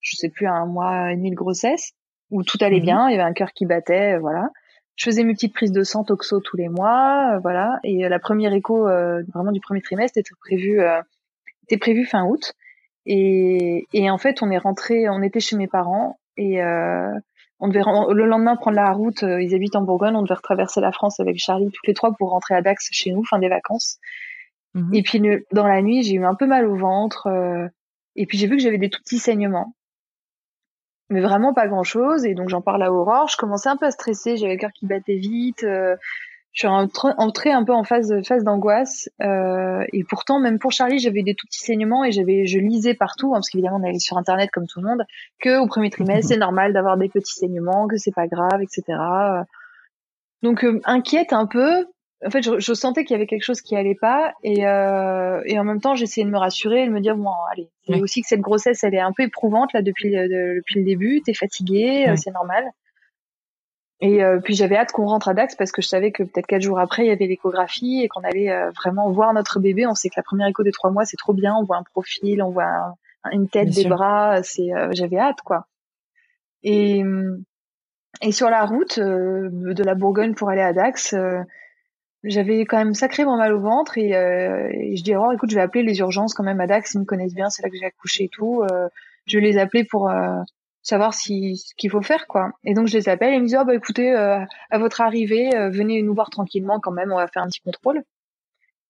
je sais plus, un mois et demi de grossesse, où tout allait mmh bien, il y avait un cœur qui battait, voilà. Je faisais mes petites prises de sang toxo tous les mois, voilà. Et la première écho, vraiment du premier trimestre, était prévue, était prévue fin août. Et, et en fait, on est rentré, on était chez mes parents et euh, on devait le lendemain prendre la route. Euh, ils habitent en Bourgogne, on devait retraverser la France avec Charlie toutes les trois pour rentrer à Dax chez nous, fin des vacances. Mhm. Et puis dans la nuit, j'ai eu un peu mal au ventre. Euh, et puis j'ai vu que j'avais des tout petits saignements, mais vraiment pas grand chose. Et donc j'en parle à Aurore. Je commençais un peu à stresser, j'avais le cœur qui battait vite. Euh, je suis entrée un peu en phase phase d'angoisse euh, et pourtant même pour Charlie j'avais des tout petits saignements et j'avais je lisais partout hein, parce qu'évidemment on allait sur internet comme tout le monde que au premier trimestre c'est normal d'avoir des petits saignements que c'est pas grave etc donc euh, inquiète un peu en fait je, je sentais qu'il y avait quelque chose qui allait pas et euh, et en même temps j'essayais de me rassurer et de me dire bon allez c'est aussi que cette grossesse elle est un peu éprouvante là depuis depuis le début t'es fatiguée c'est normal et euh, puis j'avais hâte qu'on rentre à Dax parce que je savais que peut-être quatre jours après il y avait l'échographie et qu'on allait euh, vraiment voir notre bébé. On sait que la première écho des trois mois c'est trop bien, on voit un profil, on voit une tête, des bras. C'est euh, j'avais hâte quoi. Et et sur la route de la Bourgogne pour aller à Dax, j'avais quand même sacrément mal au ventre et, et je dis oh écoute je vais appeler les urgences quand même à Dax, ils me connaissent bien, c'est là que j'ai accouché et tout. je vais les appeler pour savoir si ce qu'il faut faire quoi. Et donc je les appelle et ils me disent oh, bah écoutez euh, à votre arrivée euh, venez nous voir tranquillement quand même on va faire un petit contrôle.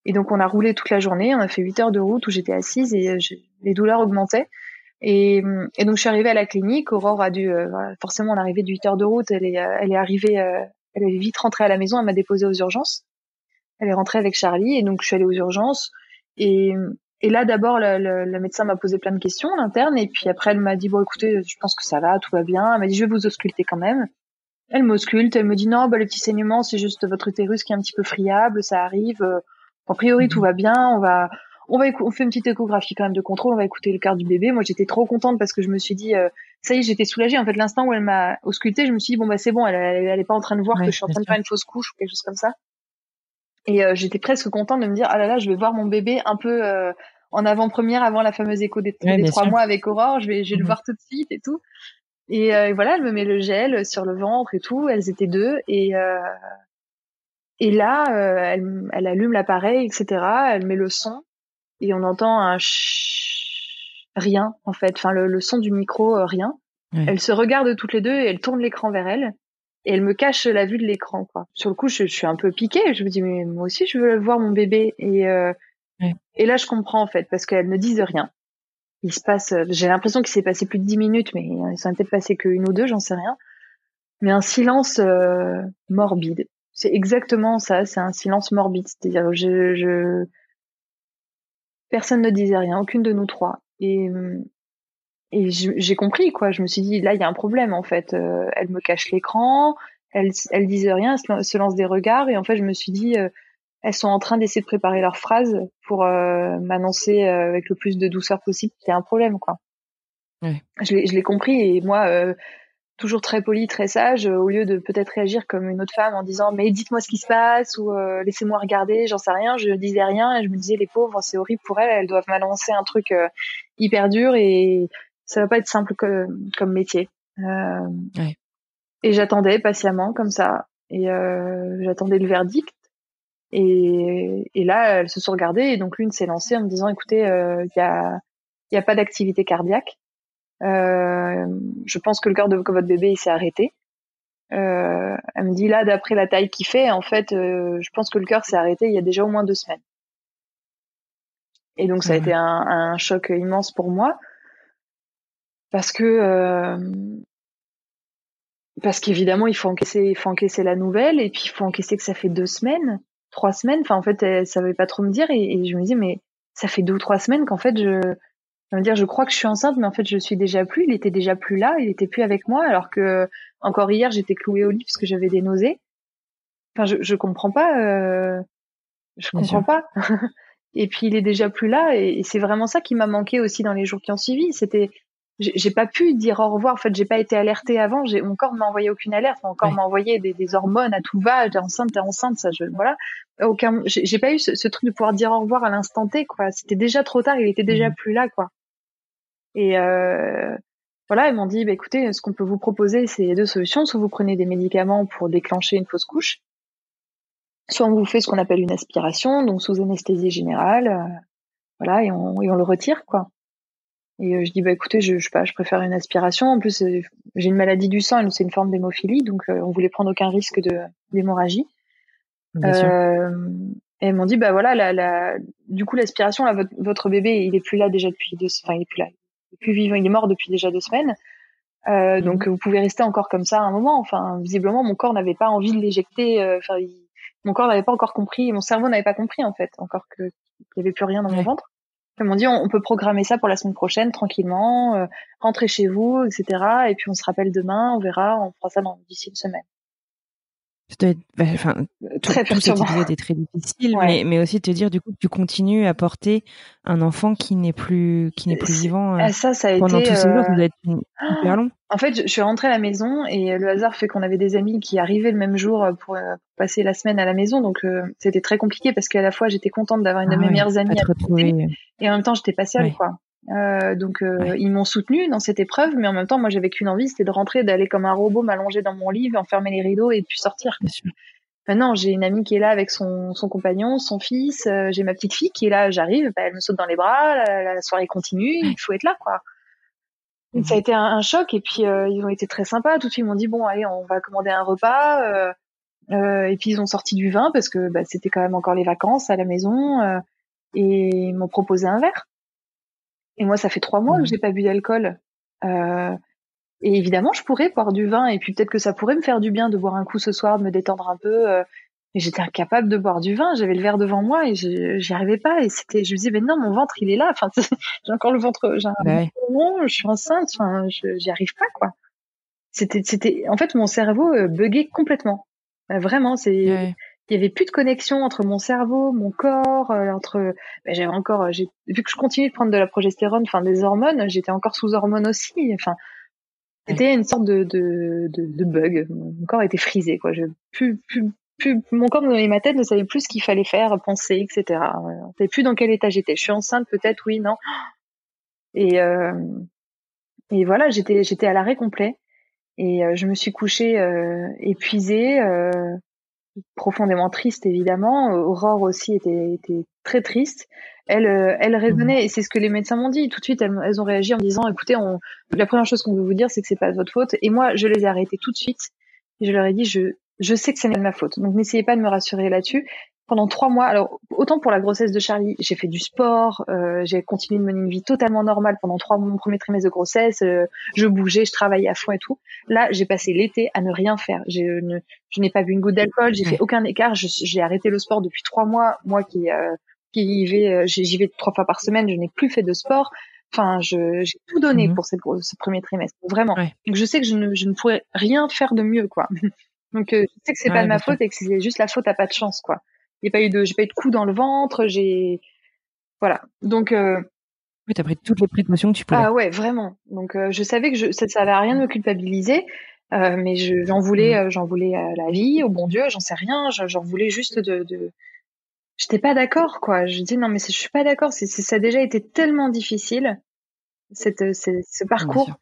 Et donc on a roulé toute la journée, on a fait 8 heures de route où j'étais assise et euh, les douleurs augmentaient. Et, et, donc je suis arrivée à la clinique, Aurore a dû forcément on arrivé de 8 heures de route, elle est elle est arrivée elle est vite rentrée à la maison, elle m'a déposée aux urgences. Elle est rentrée avec Charlie et donc je suis allée aux urgences et et là, d'abord, le, le, médecin m'a posé plein de questions, l'interne, et puis après, elle m'a dit, bon, écoutez, je pense que ça va, tout va bien. Elle m'a dit, je vais vous ausculter quand même. Elle m'ausculte, elle me dit, non, bah, le petit saignement, c'est juste votre utérus qui est un petit peu friable, ça arrive. A priori, tout mhm. va bien, on va, on va, on fait une petite échographie quand même de contrôle, on va écouter le cœur du bébé. Moi, j'étais trop contente parce que je me suis dit, euh, ça y est, j'étais soulagée. En fait, l'instant où elle m'a auscultée, je me suis dit, bon, bah, c'est bon, elle, elle, est pas en train de voir que je suis en train de faire une fausse couche ou quelque chose comme ça. Et euh, j'étais presque contente de me dire, ah là là, je vais voir mon bébé un peu euh, en avant-première avant la fameuse écho des, trois mois avec Aurore. Je vais, je vais le mhm. voir tout de suite et tout. Et euh, voilà, elle me met le gel sur le ventre et tout. Elles étaient deux et euh, et là, euh, elle, elle, allume l'appareil, etc. Elle met le son et on entend un rien en fait. Enfin, le, son du micro, rien. Elles se regardent toutes les deux et elles tournent l'écran vers elle et elle me cache la vue de l'écran quoi. Sur le coup, je, je, suis un peu piquée. Je me dis mais moi aussi je veux voir mon bébé et et là, je comprends en fait, parce qu'elles ne disent rien. Il se passe, j'ai l'impression qu'il s'est passé plus de dix minutes, mais il s'en est peut-être passé qu'une ou deux, j'en sais rien. Mais un silence euh, morbide. C'est exactement ça, c'est un silence morbide. C'est-à-dire, je, je, personne ne disait rien, aucune de nous trois. Et, et j'ai compris quoi. Je me suis dit là, il y a un problème en fait. Euh, elle me cache l'écran, elle, elle disait rien, elle se lance des regards, et en fait, je me suis dit euh, elles sont en train d'essayer de préparer leurs phrases pour euh, m'annoncer euh, avec le plus de douceur possible qu'il y a un problème quoi. Ouais. Je l'ai compris et moi euh, toujours très poli, très sage, au lieu de peut-être réagir comme une autre femme en disant mais dites-moi ce qui se passe ou laissez-moi regarder, j'en sais rien, je disais rien et je me disais les pauvres c'est horrible pour elles, elles doivent m'annoncer un truc hyper dur et ça va pas être simple comme, comme métier. Ouais. Et j'attendais patiemment comme ça et j'attendais le verdict et, et, là, elles se sont regardées et donc l'une s'est lancée en me disant "Écoutez, il euh, y a, y a pas d'activité cardiaque. Euh, je pense que le cœur de votre bébé il s'est arrêté." Euh, elle me dit là, d'après la taille qu'il fait, en fait, euh, je pense que le cœur s'est arrêté il y a déjà au moins deux semaines. Et donc ça a été un, un, choc immense pour moi parce que euh, parce qu'évidemment il faut encaisser il faut encaisser la nouvelle et puis il faut encaisser que ça fait deux semaines trois semaines. Enfin, en fait, elle savait pas trop me dire et, je me disais, mais ça fait deux ou trois semaines qu'en fait, je, je veux dire, je crois que je suis enceinte, mais en fait, je suis déjà plus. Il était déjà plus là, il était plus avec moi, alors que encore hier, j'étais clouée au lit parce que j'avais des nausées. Enfin, je, je comprends pas. Euh, je comprends pas. et puis, il est déjà plus là, et, c'est vraiment ça qui m'a manqué aussi dans les jours qui ont suivi. C'était j'ai pas pu dire au revoir. En fait, j'ai pas été alertée avant. J'ai mon corps m'a envoyé aucune alerte. Mon corps m'a envoyé des, des, hormones à tout va. T'es enceinte, t'es enceinte. Ça, je, voilà. Aucun. J'ai pas eu ce, ce, truc de pouvoir dire au revoir à l'instant T. Quoi. C'était déjà trop tard. Il était déjà mmh. plus là. Quoi. Et euh, voilà, ils m'ont dit, bah, écoutez, ce qu'on peut vous proposer, c'est deux solutions. Soit vous prenez des médicaments pour déclencher une fausse couche, soit on vous fait ce qu'on appelle une aspiration, donc sous anesthésie générale. Euh, voilà, et on, et on le retire, quoi. Et euh, je dis bah écoutez, je, je sais pas, je préfère une aspiration. En plus, euh, j'ai une maladie du sang, c'est une forme d'hémophilie, donc euh, on voulait prendre aucun risque de d'hémorragie. Euh, et elles m'ont dit bah voilà, la, la, du coup l'aspiration là, votre, votre, bébé il est plus là déjà depuis deux, enfin il est plus là, il est plus vivant, il est mort depuis déjà deux semaines. Euh. Donc vous pouvez rester encore comme ça un moment. Enfin visiblement mon corps n'avait pas envie de l'éjecter. Enfin mon corps n'avait pas encore compris, mon cerveau n'avait pas compris en fait encore que qu'il n'y avait plus rien dans mon ventre. Ils m'ont dit on, peut programmer ça pour la semaine prochaine tranquillement, euh, rentrer chez vous, etc. Et puis on se rappelle demain, on verra, on fera ça d'ici une semaine. Bah, enfin, très tout, cet épisode est très difficile, mais, mais aussi te dire du coup que tu continues à porter un enfant qui n'est plus qui n'est plus vivant. Euh, ah, ça, ça a pendant été, tous ces jours, ça doit être hyper long. En fait, je, suis rentrée à la maison et le hasard fait qu'on avait des amis qui arrivaient le même jour pour, euh, passer la semaine à la maison, donc euh, c'était très compliqué parce qu'à la fois j'étais contente d'avoir une de ah mes meilleures amies à et en même temps j'étais pas seule, quoi. Euh, donc euh, ils m'ont soutenu dans cette épreuve, mais en même temps, moi j'avais qu'une envie, c'était de rentrer, d'aller comme un robot, m'allonger dans mon lit, enfermer les rideaux et puis sortir. Maintenant, j'ai une amie qui est là avec son, son compagnon, son fils. Euh, j'ai ma petite fille qui est là. J'arrive, bah, elle me saute dans les bras. La, soirée continue. Il faut être là, quoi. Donc, ça a mhm. été un, choc. Et puis ils ont été très sympas. Tout de suite, ils m'ont dit bon, allez, on va commander un repas. et puis ils ont sorti du vin parce que bah, c'était quand même encore les vacances à la maison. et ils m'ont proposé un verre. Et moi, ça fait trois mois que mmh. j'ai pas bu d'alcool. Euh, et évidemment, je pourrais boire du vin, et puis peut-être que ça pourrait me faire du bien de boire un coup ce soir, de me détendre un peu. Euh, mais j'étais incapable de boire du vin. J'avais le verre devant moi et j'y arrivais pas. Et c'était, je me disais, mais non, mon ventre, il est là. Enfin, j'ai encore le ventre, j'ai un je suis enceinte. Enfin, j'y arrive pas, quoi. C'était, c'était, en fait, mon cerveau euh, buguait complètement. Euh, vraiment, c'est, il y avait plus de connexion entre mon cerveau, mon corps, euh, entre ben, j'avais encore euh, j'ai vu que je continuais de prendre de la progestérone, enfin des hormones, j'étais encore sous hormones aussi, enfin c'était une sorte de, de, de, bug. Mon corps était frisé quoi, je plus plus plus mon corps et ma tête ne savait plus ce qu'il fallait faire, penser, etc. On ne savait plus dans quel état j'étais. Je suis enceinte peut-être, oui, non. Et euh, et voilà, j'étais j'étais à l'arrêt complet et je me suis couchée épuisée profondément triste évidemment. Aurore aussi était, était très triste. Elle, euh, elle raisonnait mhm. et c'est ce que les médecins m'ont dit. Tout de suite, elles, elles, ont réagi en disant "Écoutez, on, la première chose qu'on veut vous dire, c'est que c'est pas de votre faute." Et moi, je les ai arrêtés tout de suite et je leur ai dit "Je, je sais que c'est de ma faute. Donc n'essayez pas de me rassurer là-dessus pendant trois mois. Alors autant pour la grossesse de Charlie, j'ai fait du sport, euh, j'ai continué de mener une vie totalement normale pendant trois mois, mon premier trimestre de grossesse. Euh, je bougeais, je travaillais à fond et tout. Là, j'ai passé l'été à ne rien faire. Je, ne, je n'ai pas bu une goutte d'alcool, j'ai fait aucun écart. J'ai arrêté le sport depuis trois mois. Moi qui euh, qui y vais, euh, j'y vais trois fois par semaine, je n'ai plus fait de sport. Enfin, j'ai tout donné mhm. pour cette, ce premier trimestre, vraiment. Donc je sais que je ne, je ne pourrais rien faire de mieux, quoi. Donc euh, je sais que c'est pas de ma faute et que c'est juste la faute à pas de chance, quoi. J'ai pas eu de, j'ai pas eu de coups dans le ventre. J'ai, voilà. Donc. Euh, oui, t'as pris toutes les précautions que tu pouvais. Ah ouais, vraiment. Donc euh, je savais que je, ça, ça avait rien de me culpabiliser, euh, mais j'en voulais, mm. euh, j'en voulais à la vie, au bon Dieu, j'en sais rien. J'en voulais juste de. de... J'étais pas d'accord, quoi. Je dis non, mais je suis pas d'accord. Ça a déjà été tellement difficile cette, ce parcours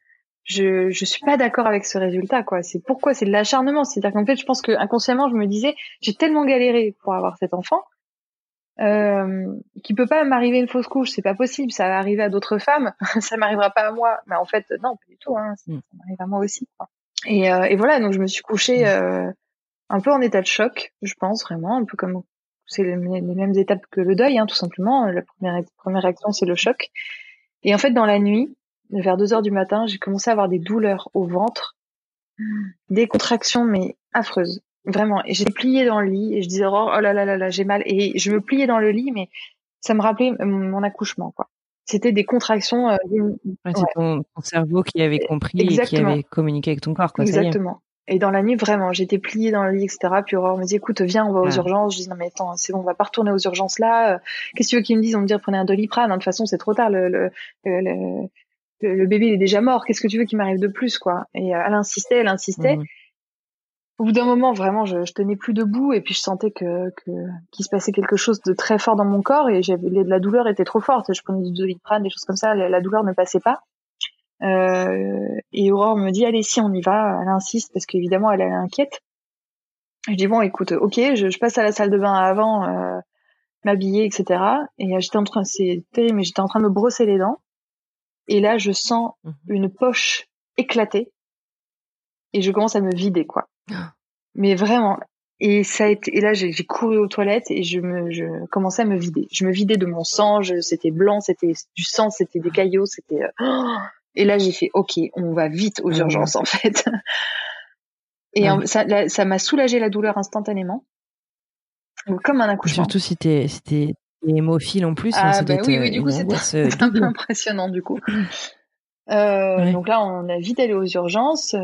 je je suis pas d'accord avec ce résultat quoi. C'est pourquoi c'est de l'acharnement, c'est-à-dire qu'en fait je pense que inconsciemment je me disais j'ai tellement galéré pour avoir cet enfant euh, qui peut pas m'arriver une fausse couche, c'est pas possible, ça va arriver à d'autres femmes, ça m'arrivera pas à moi. Mais en fait non, pas du tout, hein, ça, mm. m'arrive à moi aussi. Quoi. Et, euh, et voilà donc je me suis couchée mm. euh, un peu en état de choc, je pense vraiment, un peu comme c'est les, mêmes étapes que le deuil, hein, tout simplement. La première première réaction c'est le choc. Et en fait dans la nuit vers 2 heures du matin, j'ai commencé à avoir des douleurs au ventre, des contractions mais affreuses, vraiment. Et j'étais pliée dans le lit et je disais oh, oh là là là là j'ai mal et je me pliais dans le lit mais ça me rappelait mon accouchement quoi. C'était des contractions. Euh, c'est ton, cerveau qui avait compris et qui avait communiqué avec ton corps quoi. Exactement. Et dans la nuit, vraiment, j'étais pliée dans le lit, etc. Puis Aurore me dit, écoute, viens, on va aux urgences. Je dis, non, mais attends, c'est bon, on va pas retourner aux urgences là. Qu'est-ce que tu veux qu'ils me disent? On me dit, prenez un doliprane. De toute façon, c'est trop tard. Le, le, le, le bébé il est déjà mort. Qu'est-ce que tu veux qu'il m'arrive de plus, quoi? Et elle insistait, elle insistait. Mmh. Au bout d'un moment, vraiment, je, je, tenais plus debout et puis je sentais que qu'il se passait quelque chose de très fort dans mon corps et j'avais la douleur était trop forte. Je prenais du doliprane, des choses comme ça, la, douleur ne passait pas. Euh, et Aurore me dit allez si on y va. Elle insiste parce qu'évidemment elle, est inquiète. Je dis bon écoute, ok, je, je passe à la salle de bain avant, euh, m'habiller, etc. Et euh, j'étais en train, c'est terrible, mais j'étais en train de me brosser les dents. Et là, je sens mhm. une poche éclater et je commence à me vider, quoi. Mais vraiment. Et ça a été, et là, j'ai couru aux toilettes et je me, je commençais à me vider. Je me vidais de mon sang, c'était blanc, c'était du sang, c'était des caillots, c'était, euh, et là, j'ai fait, OK, on va vite aux ah urgences, en fait. Et ça, ça m'a soulagé la douleur instantanément. Comme un accouchement. Surtout si t'es, si t'es hémophile en plus. Hein, ah, bah oui, oui, du coup, c'était un peu impressionnant, du coup. Euh, Donc là, on a vite allé aux urgences. Euh,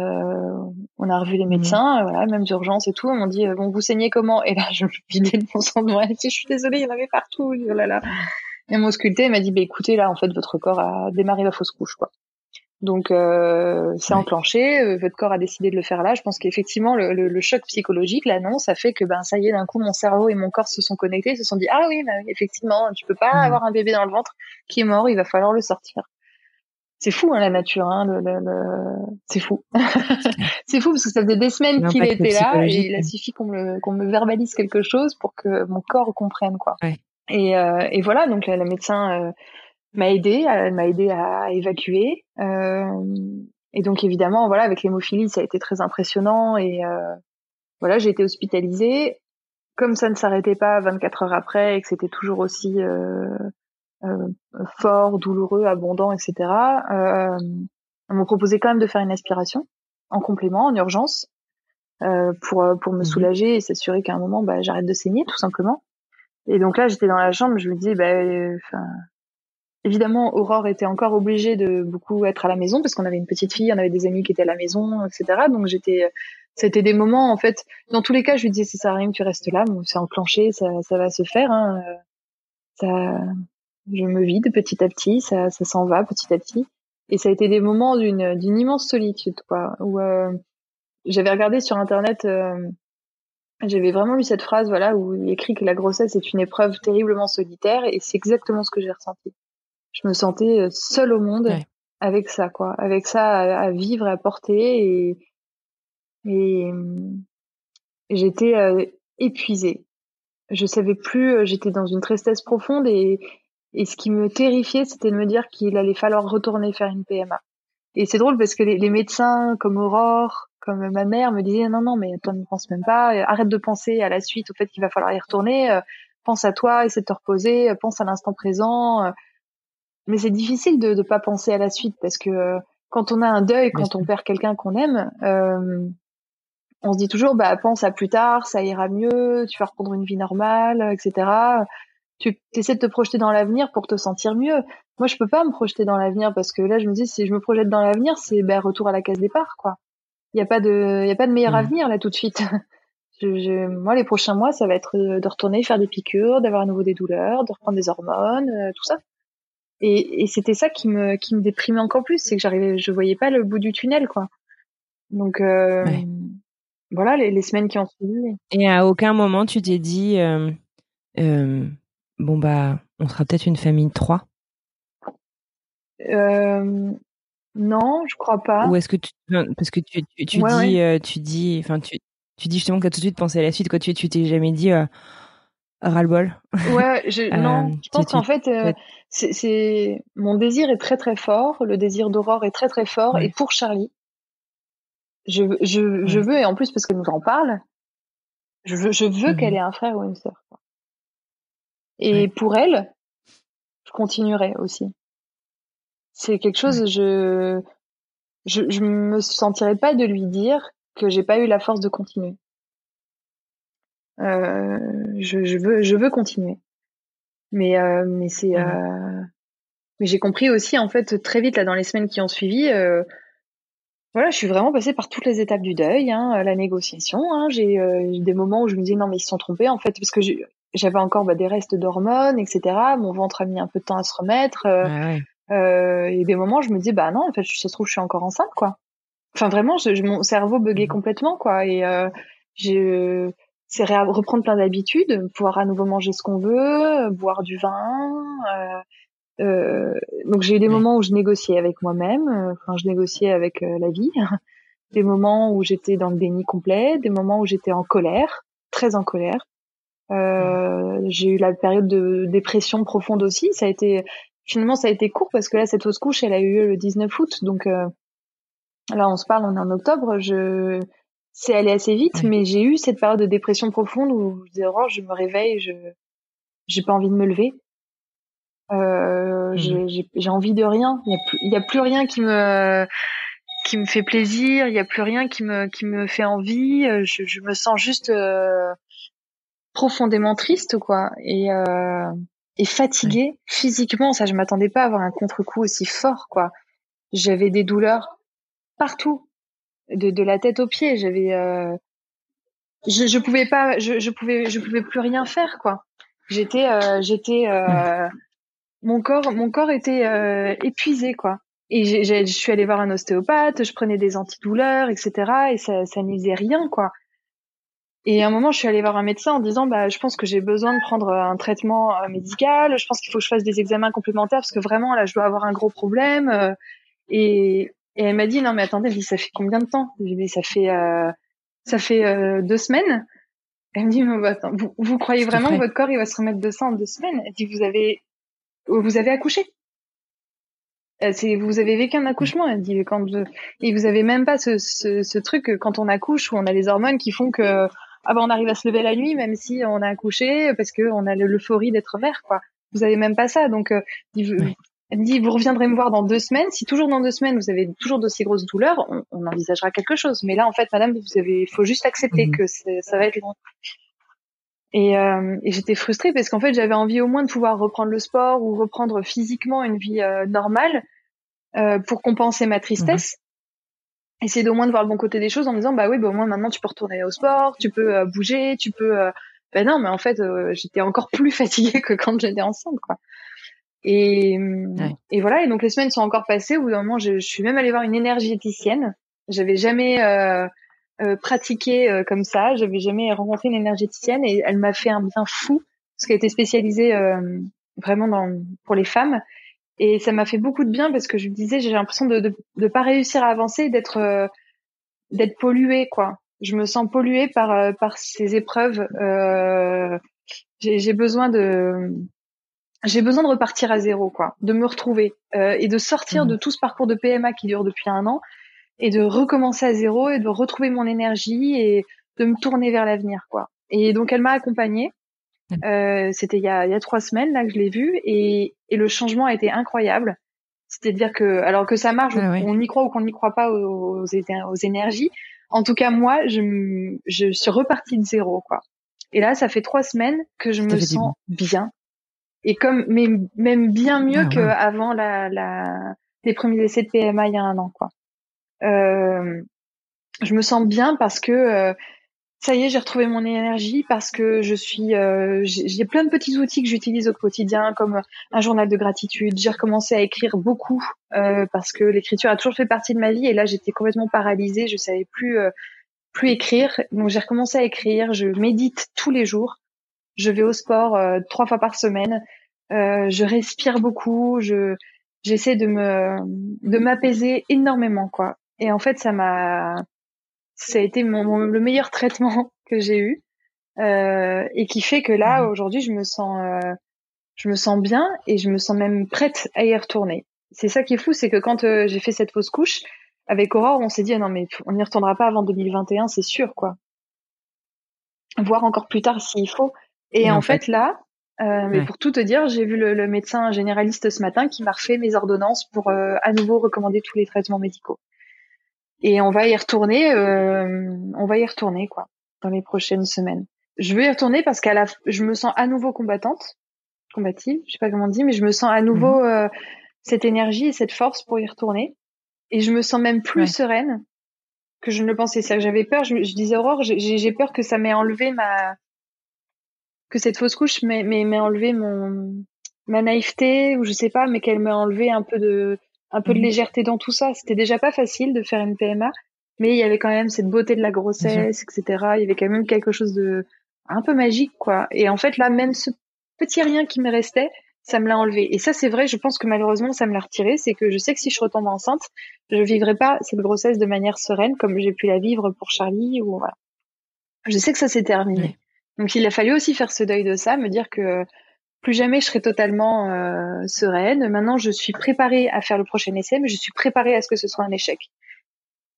on a revu les médecins, mmh. voilà, même urgences et tout. Ils m'ont dit bon, vous saignez comment? Et là, je me vidais de mon sang de Je suis désolée, il y en avait partout. Oh là là. Et mon sculpté m'a dit bah écoutez, là, en fait, votre corps a démarré la fausse couche, quoi. Donc euh, c'est enclenché, euh, votre corps a décidé de le faire là. Je pense qu'effectivement le, le, choc psychologique, l'annonce, a fait que ben ça y est, d'un coup mon cerveau et mon corps se sont connectés, se sont dit ah oui, ben, effectivement, tu peux pas mmh. avoir un bébé dans le ventre qui est mort, il va falloir le sortir. C'est fou hein, la nature, hein, le, le, c'est fou. c'est fou parce que ça faisait des semaines qu'il était là et il a suffi qu'on me, qu'on me verbalise quelque chose pour que mon corps comprenne quoi. Et, euh, et voilà, donc la, la médecin euh, m'a aidé, elle m'a aidé à évacuer. Euh, et donc évidemment, voilà, avec l'hémophilie, ça a été très impressionnant et euh, voilà, j'ai été hospitalisée. Comme ça ne s'arrêtait pas 24 heures après et que c'était toujours aussi euh, euh, fort, douloureux, abondant, etc. Euh, on m'a proposé quand même de faire une aspiration en complément, en urgence, euh, pour pour me mmh soulager et s'assurer qu'à un moment, bah, j'arrête de saigner, tout simplement. Et donc là, j'étais dans la chambre, je me disais, bah, enfin, Évidemment, Aurore était encore obligée de beaucoup être à la maison parce qu'on avait une petite fille, on avait des amis qui étaient à la maison, etc. Donc j'étais, c'était des moments en fait. Dans tous les cas, je lui disais ça sert à rien tu restes là, c'est enclenché, ça, ça va se faire. Hein. Ça, je me vide petit à petit, ça, ça s'en va petit à petit. Et ça a été des moments d'une, d'une immense solitude, quoi. Où euh, j'avais regardé sur internet, euh, j'avais vraiment lu cette phrase, voilà, où il écrit que la grossesse est une épreuve terriblement solitaire, et c'est exactement ce que j'ai ressenti je me sentais euh, seule au monde avec ça, quoi, avec ça à, vivre, à porter, et, et, j'étais euh, épuisée. Je savais plus, euh, j'étais dans une tristesse profonde et, et ce qui me terrifiait, c'était de me dire qu'il allait falloir retourner faire une PMA. Et c'est drôle parce que les, les, médecins comme Aurore, comme ma mère me disaient non non mais toi ne pense même pas, arrête de penser à la suite, au fait qu'il va falloir y retourner, pense à toi, essaie de te reposer, pense à l'instant présent, mais c'est difficile de ne pas penser à la suite parce que euh, quand on a un deuil, quand on perd quelqu'un qu'on aime, euh, on se dit toujours bah pense à plus tard, ça ira mieux, tu vas reprendre une vie normale, etc. Tu essaies de te projeter dans l'avenir pour te sentir mieux. Moi, je peux pas me projeter dans l'avenir parce que là, je me dis si je me projette dans l'avenir, c'est ben retour à la case départ, quoi. Il y a pas de, y a pas de meilleur mmh. avenir là tout de suite. Je, je, moi, les prochains mois, ça va être de retourner faire des piqûres, d'avoir à nouveau des douleurs, de reprendre des hormones, euh, tout ça. Et, et c'était ça qui me, qui me déprimait encore plus, c'est que j'arrivais, je voyais pas le bout du tunnel, quoi. Donc euh, voilà, les, les, semaines qui ont suivi. Et à aucun moment tu t'es dit, euh, euh, bon bah, on sera peut-être une famille de trois? Non, je crois pas. Ou est-ce que tu, parce que tu, tu, tu dis, tu dis, enfin tu, tu dis justement que as tout de suite pensé à la suite, quoi. Tu, tu t'es jamais dit ras-le-bol. Ouais, je, non, je pense qu'en fait, c'est mon désir est très très fort, le désir d'Aurore est très très fort, et pour Charlie, je, je, je veux et en plus parce qu'elle nous en parle, je veux, je veux qu'elle mmh ait un frère ou une sœur. Et pour elle, je continuerai aussi. C'est quelque chose, je, je, je me sentirais pas de lui dire que j'ai pas eu la force de continuer. Euh, je, je veux, je veux continuer. Mais euh, mais c'est mmh. euh, mais j'ai compris aussi en fait très vite là dans les semaines qui ont suivi. Euh, voilà, je suis vraiment passée par toutes les étapes du deuil, hein, la négociation. Hein, j'ai des moments où je me disais non mais ils se sont trompés en fait parce que j'avais encore bah, des restes d'hormones, etc. Mon ventre a mis un peu de temps à se remettre. Euh, et des moments, je me dis, bah non, en fait, ça se trouve, je suis encore enceinte, quoi. Enfin, vraiment, je, mon cerveau buguait mmh. complètement, quoi. Et euh, je, c'est reprendre plein d'habitudes, pouvoir à nouveau manger ce qu'on veut, boire du vin. Euh, euh, donc j'ai eu des moments où je négociais avec moi-même, enfin je négociais avec la vie, des moments où j'étais dans le déni complet, des moments où j'étais en colère, très en colère. Euh, j'ai eu la période de dépression profonde aussi. Ça a été finalement ça a été court parce que là cette fausse couche elle a eu lieu le 19 août donc euh, là on se parle on est en octobre je c'est allé assez vite mais j'ai eu cette période de dépression profonde où je oh, je me réveille je j'ai pas envie de me lever. Euh, mmh. j'ai envie de rien. Il y a plus il y a plus rien qui me qui me fait plaisir il y a plus rien qui me qui me fait envie. Je, je me sens juste euh, profondément triste quoi et euh, et fatiguée physiquement. Ça je m'attendais pas à avoir un contre-coup aussi fort quoi. J'avais des douleurs partout de, de la tête aux pieds j'avais euh, je, je pouvais pas je, je pouvais je pouvais plus rien faire quoi j'étais euh, j'étais euh, mon corps mon corps était euh, épuisé quoi et je suis allée voir un ostéopathe je prenais des antidouleurs etc et ça ça n'y faisait rien quoi et à un moment, je suis allée voir un médecin en disant, bah, je pense que j'ai besoin de prendre un traitement euh, médical. Je pense qu'il faut que je fasse des examens complémentaires parce que vraiment, là, je dois avoir un gros problème. Euh, et, et elle m'a dit, non, mais attendez, dit, ça fait combien de temps? Je dit, ça fait, euh, ça fait deux semaines. Elle me dit, mais attends, vous, vous croyez vraiment que votre corps il va se remettre de ça en deux semaines? Elle dit, vous avez, vous avez accouché c'est vous avez vécu un accouchement elle dit quand et vous avez même pas ce, ce, ce truc quand on accouche où on a les hormones qui font que ah ben on arrive à se lever la nuit même si on a accouché parce que on a l'euphorie d'être mère quoi. Vous avez même pas ça donc euh, elle me dit vous reviendrez me voir dans deux semaines. Si toujours dans deux semaines vous avez toujours d'aussi grosses douleurs, on, envisagera quelque chose. Mais là en fait madame vous avez faut juste accepter mhm. que ça va être long. Et, euh, et j'étais frustrée parce qu'en fait j'avais envie au moins de pouvoir reprendre le sport ou reprendre physiquement une vie euh, normale euh, pour compenser ma tristesse essayer au moins de voir le bon côté des choses en me disant bah oui bah au moins maintenant tu peux retourner au sport tu peux euh, bouger tu peux euh... ben non mais en fait euh, j'étais encore plus fatiguée que quand j'étais enceinte quoi et et voilà et donc les semaines sont encore passées. Au bout d'un moment je, je, suis même allée voir une énergéticienne. J'avais jamais euh, euh pratiqué comme ça. J'avais jamais rencontré une énergéticienne et elle m'a fait un bien fou parce qu'elle était spécialisée vraiment dans pour les femmes. Et ça m'a fait beaucoup de bien parce que je me disais, j'ai l'impression de, de, de pas réussir à avancer, d'être euh, d'être polluée quoi. Je me sens polluée par euh, par ces épreuves. Euh, j'ai besoin de j'ai besoin de repartir à zéro quoi, de me retrouver euh, et de sortir mmh. de tout ce parcours de PMA qui dure depuis un an et de recommencer à zéro et de retrouver mon énergie et de me tourner vers l'avenir quoi. Et donc elle m'a accompagnée euh, c'était il y a, il y a trois semaines là que je l'ai vu et, et le changement a été incroyable. C'est-à-dire que alors que ça marche, ah on y croit ou qu'on n'y croit pas aux, aux, énergies. En tout cas, moi, je, je suis repartie de zéro quoi. Et là, ça fait trois semaines que je me sens bien et comme mais même bien mieux ah, qu'avant la, la les premiers essais de PMA il y a un an quoi. Euh, je me sens bien parce que euh, ça y est, j'ai retrouvé mon énergie parce que je suis, euh, j'ai plein de petits outils que j'utilise au quotidien, comme un journal de gratitude. J'ai recommencé à écrire beaucoup euh, parce que l'écriture a toujours fait partie de ma vie et là j'étais complètement paralysée, je savais plus euh, plus écrire. Donc j'ai recommencé à écrire. Je médite tous les jours. Je vais au sport euh, trois fois par semaine. Euh, je respire beaucoup. Je j'essaie de me de m'apaiser énormément quoi. Et en fait ça m'a ça a été mon, le meilleur traitement que j'ai eu euh, et qui fait que là mmh. aujourd'hui je me sens euh, je me sens bien et je me sens même prête à y retourner. C'est ça qui est fou, c'est que quand euh, j'ai fait cette fausse couche avec Aurore, on s'est dit ah non mais on n'y retournera pas avant 2021, c'est sûr quoi. Voir encore plus tard s'il faut. Et, en, fait, là, euh, mais pour tout te dire, j'ai vu le, le, médecin généraliste ce matin qui m'a refait mes ordonnances pour euh, à nouveau recommander tous les traitements médicaux. Et on va y retourner, euh, on va y retourner quoi, dans les prochaines semaines. Je veux y retourner parce qu'à la, je me sens à nouveau combattante, combative, je sais pas comment on dit, mais je me sens à nouveau mhm. euh, cette énergie et cette force pour y retourner. Et je me sens même plus sereine que je ne le pensais. C'est j'avais peur. Je, je, disais Aurore, j'ai peur que ça m'ait enlevé ma, que cette fausse couche m'ait enlevé mon ma naïveté ou je sais pas, mais qu'elle m'a enlevé un peu de un peu de mhm. légèreté dans tout ça. C'était déjà pas facile de faire une PMA, mais il y avait quand même cette beauté de la grossesse, etc. Il y avait quand même quelque chose de un peu magique, quoi. Et en fait, là, même ce petit rien qui me restait, ça me l'a enlevé. Et ça, c'est vrai, je pense que malheureusement, ça me l'a retiré. C'est que je sais que si je retombe enceinte, je vivrai pas cette grossesse de manière sereine comme j'ai pu la vivre pour Charlie ou voilà. Je sais que ça s'est terminé. Donc il a fallu aussi faire ce deuil de ça, me dire que plus jamais je serai totalement euh, sereine. Maintenant, je suis préparée à faire le prochain essai, mais je suis préparée à ce que ce soit un échec.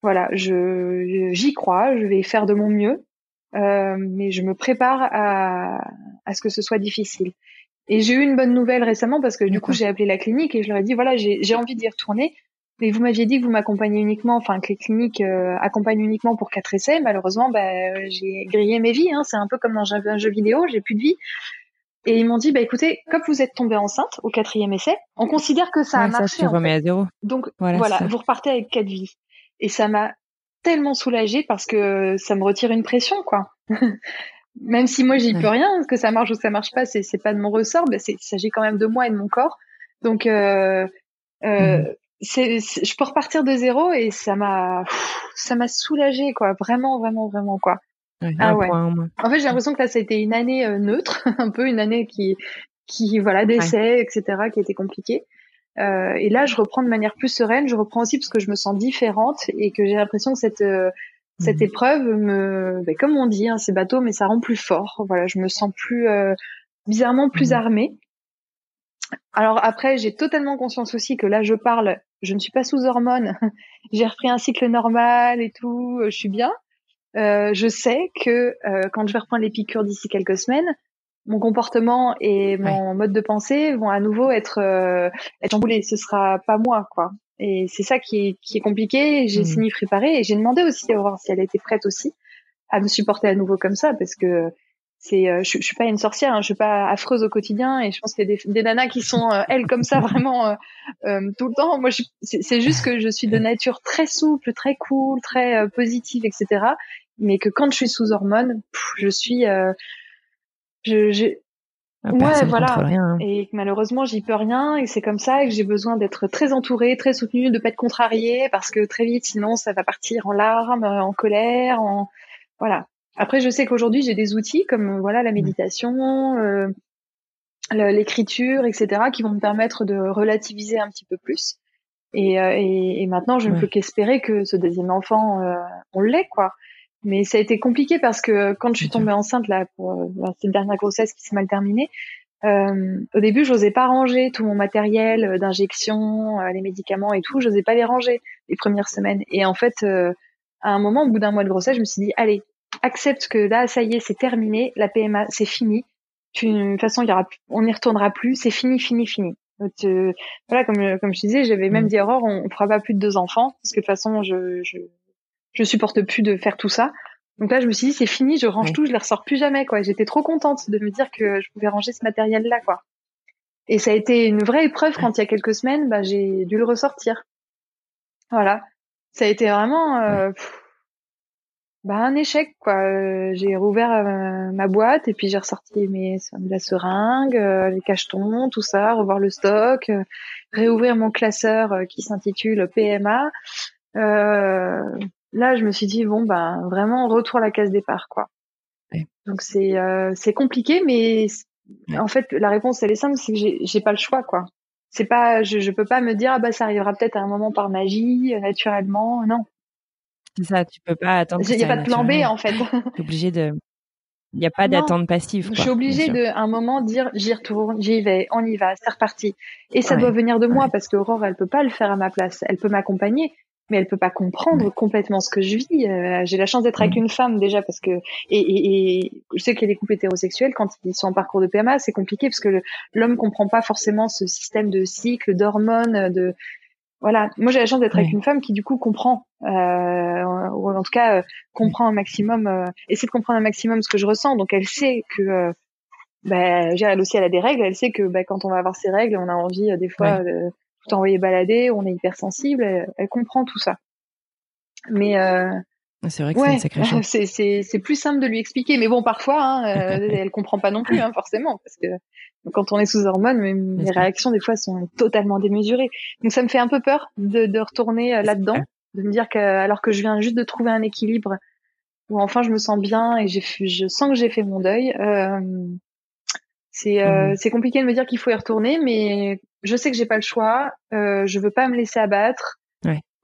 Voilà, je j'y crois, je vais faire de mon mieux, euh, mais je me prépare à, à ce que ce soit difficile. Et j'ai eu une bonne nouvelle récemment parce que du coup j'ai appelé la clinique et je leur ai dit voilà j'ai envie d'y retourner. Mais vous m'aviez dit que vous m'accompagnez uniquement, enfin que les cliniques euh, accompagnent uniquement pour quatre essais. Malheureusement, bah, j'ai grillé mes vies. Hein. C'est un peu comme dans un jeu vidéo, j'ai plus de vie. Et ils m'ont dit, bah écoutez, comme vous êtes tombé enceinte au quatrième essai, on considère que ça a marché. Ça, à zéro. Donc voilà, vous repartez avec quatre vies. Et ça m'a tellement soulagée parce que ça me retire une pression, quoi. même si moi j'y peux rien, que ça marche ou ça marche pas, c'est pas de mon ressort, mais il s'agit quand même de moi et de mon corps. Donc euh, euh, mhm. C'est, je peux repartir de zéro et ça m'a ça m'a soulagée quoi, vraiment vraiment vraiment quoi ah ouais. En fait, j'ai l'impression que là, ça a été une année euh, neutre, un peu une année qui, qui voilà, d'essais, etc., qui était compliquée. Euh, et là, je reprends de manière plus sereine. Je reprends aussi parce que je me sens différente et que j'ai l'impression que cette euh, cette mmh. épreuve me, ben, comme on dit, hein, c'est bateau, mais ça rend plus fort. Voilà, je me sens plus euh, bizarrement plus mmh. armée. Alors après, j'ai totalement conscience aussi que là, je parle, je ne suis pas sous hormones. j'ai repris un cycle normal et tout, je suis bien. Euh, je sais que euh, quand je vais reprendre les piqûres d'ici quelques semaines, mon comportement et mon mode de pensée vont à nouveau être euh, être chamboulés. Ce sera pas moi, quoi. Et c'est ça qui est, qui est compliqué. J'ai mmh. signé préparé et j'ai demandé aussi à voir si elle était prête aussi à me supporter à nouveau comme ça, parce que c'est, euh, je, je, suis pas une sorcière, hein, je suis pas affreuse au quotidien et je pense qu'il y a des, des nanas qui sont elles comme ça vraiment tout le temps. Moi, c'est juste que je suis de nature très souple, très cool, très positive, etc mais que quand je suis sous hormones, je suis, euh, je, je... Ah, ouais, voilà, hein. et malheureusement j'y peux rien, et c'est comme ça, et que j'ai besoin d'être très entourée, très soutenue, de pas être contrariée, parce que très vite, sinon, ça va partir en larmes, en colère, en voilà. Après, je sais qu'aujourd'hui j'ai des outils comme voilà la méditation, euh, l'écriture, etc., qui vont me permettre de relativiser un petit peu plus. Et, euh, et, et maintenant, je ne peux qu'espérer que ce deuxième enfant, euh, on l'ait, quoi. Mais ça a été compliqué parce que quand je suis tombée enceinte là pour euh, cette dernière grossesse qui s'est mal terminée, euh, au début, je n'osais pas ranger tout mon matériel euh, d'injection, les médicaments et tout. Je n'osais pas les ranger les premières semaines. Et en fait, à un moment, au bout d'un mois de grossesse, je me suis dit, allez, accepte que là, ça y est, c'est terminé, la PMA, c'est fini. de toute façon, il y aura, on n'y retournera plus, c'est fini, fini, fini. voilà, comme comme je disais, j'avais même mmh. dit Aurore, on, on fera pas plus de deux enfants parce que de toute façon, je, je je supporte plus de faire tout ça. Donc là, je me suis dit, c'est fini, je range tout, je les ressors plus jamais, quoi. J'étais trop contente de me dire que je pouvais ranger ce matériel-là, quoi. Et ça a été une vraie épreuve quand il y a quelques semaines, bah, j'ai dû le ressortir. Voilà. Ça a été vraiment, euh, bah, un échec, quoi. Euh, j'ai rouvert euh, ma boîte et puis j'ai ressorti mes, la seringue, les cachetons, tout ça, revoir le stock, réouvrir mon classeur qui s'intitule PMA. Euh, là, je me suis dit bon ben vraiment retour à la case départ quoi. Donc c'est euh, c'est compliqué, mais en fait la réponse elle est simple, c'est que j'ai j'ai pas le choix quoi. C'est pas je je peux pas me dire ah bah ça arrivera peut-être à un moment par magie naturellement non. C'est ça, tu peux pas attendre. Il n'y a pas de plan B en fait. T'es obligé de. Il n'y a pas d'attente passive. je suis obligée de, un moment, dire j'y retourne, j'y vais, on y va, c'est reparti. Et ça doit venir de moi parce qu'Aurore, elle peut pas le faire à ma place. Elle peut m'accompagner, mais elle peut pas comprendre complètement ce que je vis. Euh, j'ai la chance d'être avec une femme déjà parce que et, et, et je sais qu'il y a des couples hétérosexuels quand ils sont en parcours de PMA, c'est compliqué parce que l'homme comprend pas forcément ce système de cycle, d'hormones, de voilà. Moi j'ai la chance d'être avec une femme qui du coup comprend euh, ou en tout cas euh, comprend un maximum, euh, essaie de comprendre un maximum ce que je ressens. Donc elle sait que euh, bah, elle aussi elle a des règles. Elle sait que bah, quand on va avoir ces règles, on a envie des fois tout envoyer balader, on est hypersensible, elle, elle comprend tout ça. Mais euh, C'est vrai que c'est une sacrée chose. C'est plus simple de lui expliquer, mais bon, parfois, hein, euh, elle comprend pas non plus, hein, forcément, parce que quand on est sous hormones, mes, réactions des fois sont totalement démesurées. Donc ça me fait un peu peur de, de retourner euh, là-dedans, de me dire que alors que je viens juste de trouver un équilibre où enfin je me sens bien et j'ai je sens que j'ai fait mon deuil. Euh, c'est euh, mmh. c'est compliqué de me dire qu'il faut y retourner, mais je sais que j'ai pas le choix. Euh, je veux pas me laisser abattre.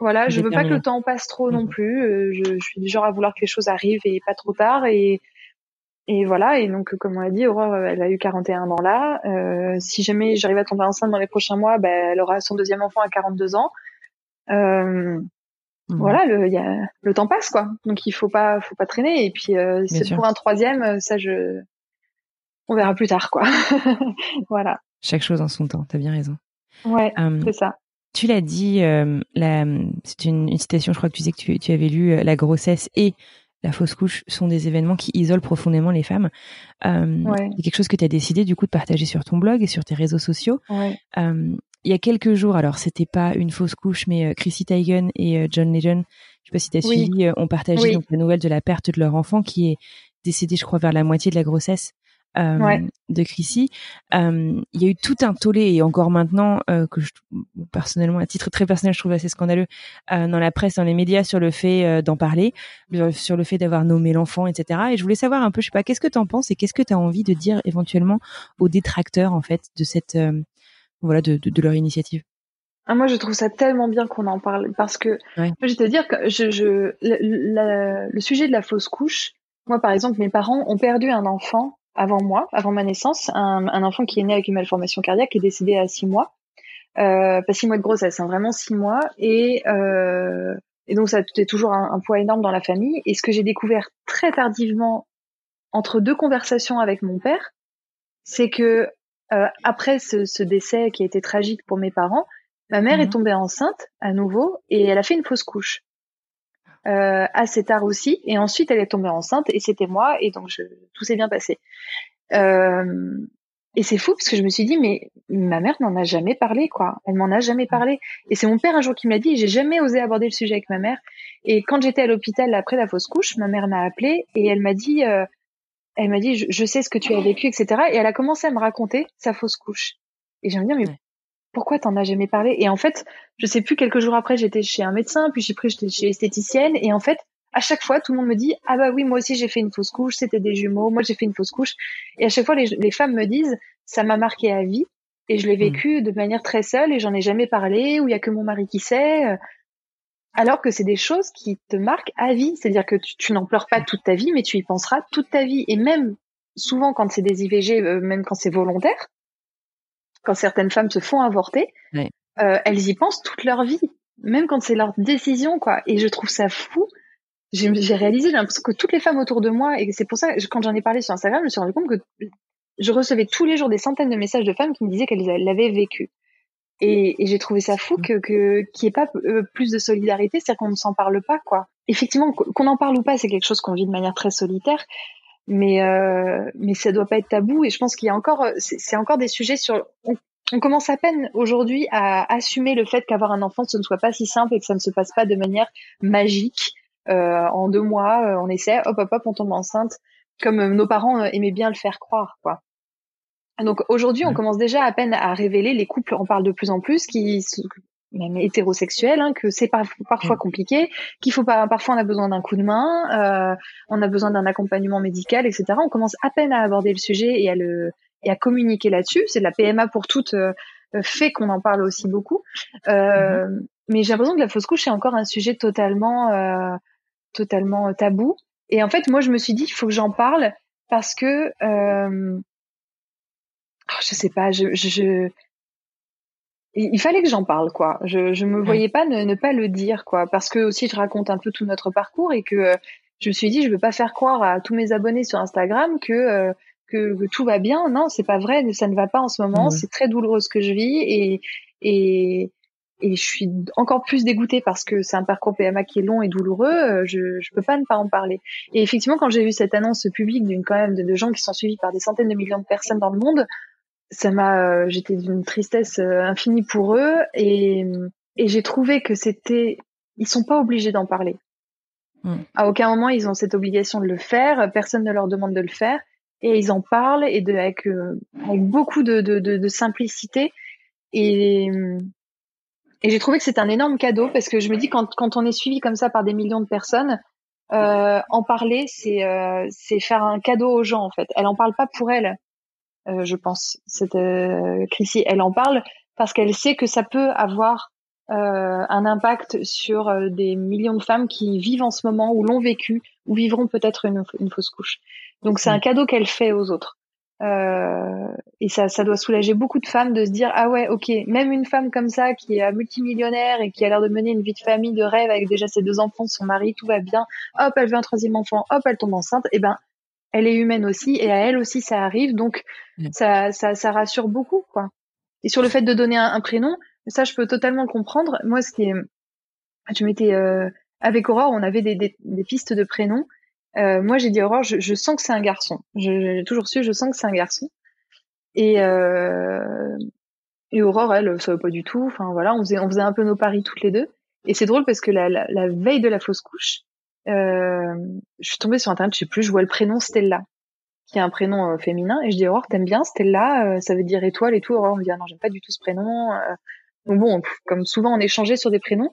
Voilà, je veux pas que le temps passe trop non mmh. plus. Euh, je, je, suis du genre à vouloir que les choses arrivent et pas trop tard. Et et voilà. Et donc, comme on l'a dit, Aurore, elle a eu 41 ans là. Euh, si jamais j'arrive à tomber enceinte dans les prochains mois, ben, elle aura son deuxième enfant à 42 ans. Euh, mmh. Voilà, le, y a, le temps passe quoi. Donc il faut pas, faut pas traîner. Et puis euh, c'est pour un troisième, ça je, on verra plus tard quoi. voilà. Chaque chose en son temps. T'as bien raison. Ouais, c'est ça. Tu l'as dit, euh, c'est une, une, citation, je crois que tu disais que tu, tu avais lu euh, la grossesse et la fausse couche sont des événements qui isolent profondément les femmes. Euh, C'est quelque chose que tu as décidé du coup de partager sur ton blog et sur tes réseaux sociaux. Ouais. Il y a quelques jours, alors c'était pas une fausse couche, mais Chrissy Teigen et John Legend, je sais pas si tu as suivi, ont partagé donc, la nouvelle de la perte de leur enfant qui est décédé, je crois, vers la moitié de la grossesse euh, de Chrissy. Euh, il y a eu tout un tollé et encore maintenant euh, que je, personnellement, à titre très personnel, je trouve assez scandaleux dans la presse, dans les médias sur le fait d'en parler, sur le fait d'avoir nommé l'enfant, etc. Et je voulais savoir un peu, je sais pas, qu'est-ce que tu en penses et qu'est-ce que tu as envie de dire éventuellement aux détracteurs en fait de cette voilà de, de, de leur initiative? Ah, moi, je trouve ça tellement bien qu'on en parle parce que je vais te dire que je, je le, sujet de la fausse couche. Moi, par exemple, mes parents ont perdu un enfant avant moi, avant ma naissance, un, un, enfant qui est né avec une malformation cardiaque est décédé à six mois, euh, pas six mois de grossesse, hein, vraiment six mois, et euh, et donc ça a toujours un, un, poids énorme dans la famille. Et ce que j'ai découvert très tardivement entre deux conversations avec mon père, c'est que euh, après ce, ce, décès qui a été tragique pour mes parents, ma mère est mmh tombée enceinte à nouveau et elle a fait une fausse couche euh, assez tard aussi. Et ensuite, elle est tombée enceinte et c'était moi. Et donc, je, tout s'est bien passé. Euh, et c'est fou parce que je me suis dit, mais ma mère n'en a jamais parlé, quoi. Elle m'en a jamais parlé. Et c'est mon père un jour qui m'a dit, j'ai jamais osé aborder le sujet avec ma mère. Et quand j'étais à l'hôpital après la fausse couche, ma mère m'a appelé et elle m'a dit, euh, elle m'a dit, je, je, sais ce que tu as vécu, etc. Et elle a commencé à me raconter sa fausse couche. Et j'ai me dire, mais pourquoi t'en as jamais parlé? Et en fait, je sais plus, quelques jours après, j'étais chez un médecin, puis j'ai pris, j'étais chez esthéticienne, et en fait, à chaque fois, tout le monde me dit, ah bah oui, moi aussi j'ai fait une fausse couche, c'était des jumeaux, moi j'ai fait une fausse couche. Et à chaque fois, les, les femmes me disent, ça m'a marqué à vie, et je l'ai mmh. vécu de manière très seule, et j'en ai jamais parlé, ou il y a que mon mari qui sait. Euh. Alors que c'est des choses qui te marquent à vie, c'est-à-dire que tu, tu n'en pleures pas toute ta vie, mais tu y penseras toute ta vie. Et même souvent quand c'est des IVG, euh, même quand c'est volontaire, quand certaines femmes se font avorter, euh, elles y pensent toute leur vie, même quand c'est leur décision, quoi. Et je trouve ça fou. J'ai réalisé, j'ai l'impression que toutes les femmes autour de moi, et c'est pour ça, quand j'en ai parlé sur Instagram, je me suis rendu compte que je recevais tous les jours des centaines de messages de femmes qui me disaient qu'elles l'avaient vécu. Et, et j'ai trouvé ça fou que qu'il n'y ait pas euh, plus de solidarité, c'est-à-dire qu'on ne s'en parle pas, quoi. Effectivement, qu'on en parle ou pas, c'est quelque chose qu'on vit de manière très solitaire, mais euh, mais ça doit pas être tabou et je pense qu'il y a encore c'est encore des sujets sur on, commence à peine aujourd'hui à assumer le fait qu'avoir un enfant ce ne soit pas si simple et que ça ne se passe pas de manière magique. Euh, en deux mois euh, on essaie hop hop hop on tombe enceinte comme euh, nos parents aimaient bien le faire croire quoi. Donc aujourd'hui on commence déjà à peine à révéler les couples en parlent de plus en plus qui même hétérosexuel, hein, que c'est parfois mm. compliqué, qu'il faut pas, parfois on a besoin d'un coup de main, euh, on a besoin d'un accompagnement médical, etc. On commence à peine à aborder le sujet et à le et à communiquer là-dessus. C'est de la PMA pour toutes euh, fait qu'on en parle aussi beaucoup. Euh, mm-hmm. Mais j'ai l'impression que la fausse couche est encore un sujet totalement euh, totalement tabou. Et en fait, moi, je me suis dit, il faut que j'en parle parce que euh, oh, je sais pas, je, je il fallait que j'en parle quoi. Je je me voyais pas ne, ne, pas le dire quoi parce que aussi je raconte un peu tout notre parcours et que euh, je me suis dit je veux pas faire croire à tous mes abonnés sur Instagram que euh, que, que, tout va bien. Non, c'est pas vrai, ça ne va pas en ce moment, c'est très douloureux ce que je vis et et et je suis encore plus dégoûtée parce que c'est un parcours PMA qui est long et douloureux. Euh, je je peux pas ne pas en parler. Et effectivement, quand j'ai vu cette annonce publique d'une quand même de, de gens qui sont suivis par des centaines de millions de personnes dans le monde, ça m'a, euh, j'étais d'une tristesse euh, infinie pour eux et, et j'ai trouvé que c'était, ils sont pas obligés d'en parler. Mm. À aucun moment ils ont cette obligation de le faire. Personne ne leur demande de le faire et ils en parlent et de, avec, euh, avec beaucoup de, de, de, de simplicité et et j'ai trouvé que c'était un énorme cadeau parce que je me dis quand quand on est suivi comme ça par des millions de personnes, euh, en parler c'est euh, c'est faire un cadeau aux gens en fait. Elle en parle pas pour elle, euh, je pense. Cette euh, Chrissy, elle en parle parce qu'elle sait que ça peut avoir euh, un impact sur euh, des millions de femmes qui vivent en ce moment ou l'ont vécu ou vivront peut-être une, une fausse couche. Donc c'est un cadeau qu'elle fait aux autres. Euh, et ça, ça doit soulager beaucoup de femmes de se dire ah ouais ok même une femme comme ça qui est multimillionnaire et qui a l'air de mener une vie de famille de rêve avec déjà ses deux enfants son mari tout va bien hop elle veut un troisième enfant hop elle tombe enceinte et eh ben elle est humaine aussi et à elle aussi ça arrive donc ça, ça ça rassure beaucoup quoi et sur le fait de donner un, prénom ça je peux totalement comprendre moi ce qui est je m'étais euh, avec Aurore on avait des, des, des pistes de prénoms euh, moi, j'ai dit Aurore, je, je sens que c'est un garçon. J'ai toujours su, je sens que c'est un garçon. Et, euh, et Aurore, elle, savait pas du tout. Enfin voilà, on faisait, on faisait un peu nos paris toutes les deux. Et c'est drôle parce que la, la, la, veille de la fausse couche, euh, je suis tombée sur internet, je sais plus, je vois le prénom Stella, qui est un prénom euh, féminin, et je dis Aurore, t'aimes bien Stella euh, Ça veut dire étoile et tout. Aurore me dit ah non, j'aime pas du tout ce prénom. Euh. Donc bon, comme souvent on échangeait sur des prénoms,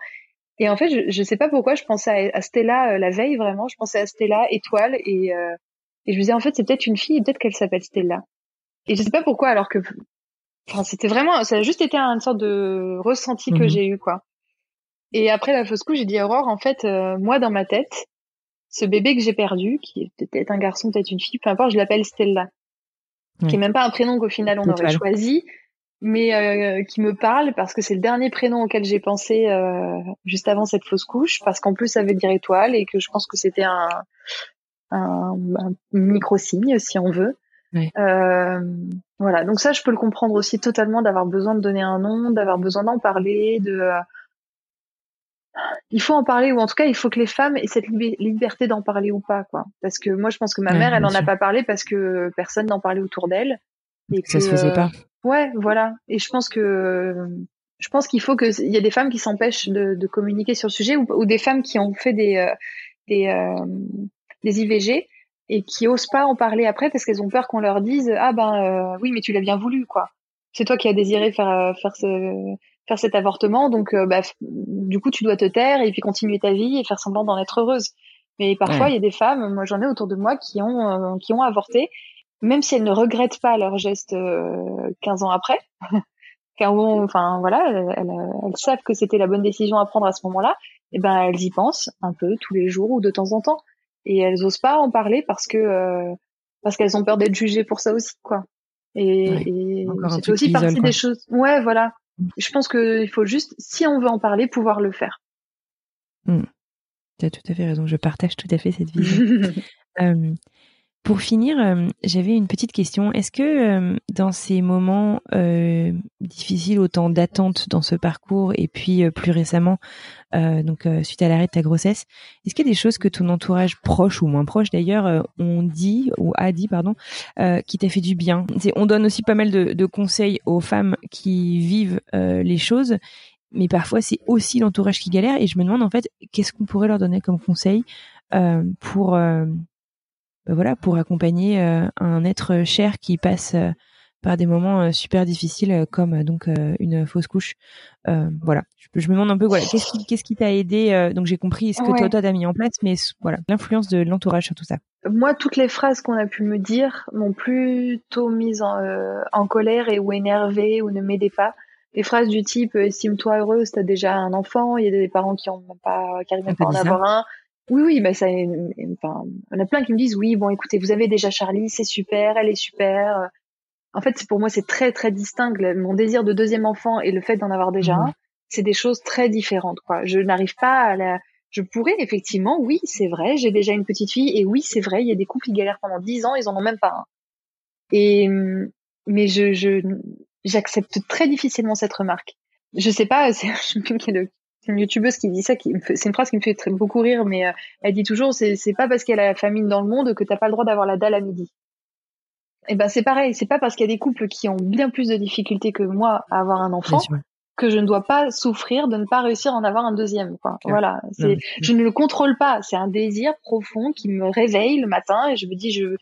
et en fait, je, je sais pas pourquoi, je pensais à, Stella euh, la veille vraiment. Je pensais à Stella étoile et, euh, et je me disais en fait c'est peut-être une fille et peut-être qu'elle s'appelle Stella. Et je sais pas pourquoi alors que, enfin c'était vraiment, ça a juste été une sorte de ressenti que mhm. j'ai eu quoi. Et après la fausse couche, j'ai dit Aurore en fait euh, moi dans ma tête, ce bébé que j'ai perdu, qui est peut-être un garçon, peut-être une fille, peu importe, je l'appelle Stella, qui est même pas un prénom qu'au final on aurait choisi mais euh, qui me parle parce que c'est le dernier prénom auquel j'ai pensé euh, juste avant cette fausse couche, parce qu'en plus ça veut dire étoile et que je pense que c'était un, un, micro-signe, si on veut. Euh, voilà, donc ça je peux le comprendre aussi totalement d'avoir besoin de donner un nom, d'avoir besoin d'en parler, de il faut en parler ou en tout cas il faut que les femmes aient cette liberté d'en parler ou pas quoi parce que moi je pense que ma mère elle n'en a pas parlé parce que personne n'en parlait autour d'elle et que ça se faisait pas Ouais, voilà. Et je pense que je pense qu'il faut que il y a des femmes qui s'empêchent de, de, communiquer sur le sujet ou, ou, des femmes qui ont fait des euh, des, euh, des IVG et qui osent pas en parler après parce qu'elles ont peur qu'on leur dise ah ben euh, oui mais tu l'as bien voulu quoi. C'est toi qui as désiré faire euh, faire ce faire cet avortement donc bah, du coup tu dois te taire et puis continuer ta vie et faire semblant d'en être heureuse. Mais parfois il y a des femmes, moi j'en ai autour de moi qui ont qui ont avorté même si elles ne regrettent pas leur geste euh, 15 ans après, car enfin voilà, elles, elles, savent que c'était la bonne décision à prendre à ce moment-là, et eh ben elles y pensent un peu tous les jours ou de temps en temps, et elles osent pas en parler parce que euh, parce qu'elles ont peur d'être jugées pour ça aussi, quoi. Et, c'est aussi partie des choses. Ouais, voilà. Je pense qu'il faut juste, si on veut en parler, pouvoir le faire. Hmm. Tu as tout à fait raison. Je partage tout à fait cette vision. euh, pour finir, euh, j'avais une petite question. Est-ce que euh, dans ces moments euh, difficiles, autant d'attente dans ce parcours et puis plus récemment, donc suite à l'arrêt de ta grossesse, est-ce qu'il y a des choses que ton entourage proche ou moins proche d'ailleurs ont dit ou a dit pardon, qui t'a fait du bien? On donne aussi pas mal de, conseils aux femmes qui vivent les choses, mais parfois c'est aussi l'entourage qui galère et je me demande en fait qu'est-ce qu'on pourrait leur donner comme conseil pour bah voilà, pour accompagner euh, un être cher qui passe euh, par des moments euh, super difficiles comme donc une fausse couche. voilà, je, me demande un peu voilà qu'est-ce qui qu'est-ce qui t'a aidé. donc j'ai compris ce que toi toi t'as mis en place, mais voilà l'influence de l'entourage sur tout ça. Moi, toutes les phrases qu'on a pu me dire m'ont plutôt mise en, en colère et ou énervée ou ne m'aidaient pas. Les phrases du type estime-toi heureuse, t'as déjà un enfant. Il y a des parents qui ont pas, qui arrivent pas à en avoir un. Oui, oui, bah ça, enfin, on a plein qui me disent oui, bon, écoutez, vous avez déjà Charlie, c'est super, elle est super. En fait, pour moi, c'est très très distinct. Mon désir de deuxième enfant et le fait d'en avoir déjà mmh. un, c'est des choses très différentes. Quoi. Je n'arrive pas à la. Je pourrais effectivement, oui, c'est vrai, j'ai déjà une petite fille et oui, c'est vrai, il y a des couples qui galèrent pendant dix ans, ils en ont même pas un. Et mais je je j'accepte très difficilement cette remarque. Je sais pas, c'est c'est une youtubeuse qui dit ça, qui c'est une phrase qui me fait très, beaucoup rire, mais euh, elle dit toujours, c'est, pas parce qu'il y a la famine dans le monde que t'as pas le droit d'avoir la dalle à midi. Et eh ben c'est pareil, c'est pas parce qu'il y a des couples qui ont bien plus de difficultés que moi à avoir un enfant que je ne dois pas souffrir de ne pas réussir à en avoir un deuxième. Quoi. Voilà, c'est, je ne le contrôle pas. C'est un désir profond qui me réveille le matin et je me dis, je,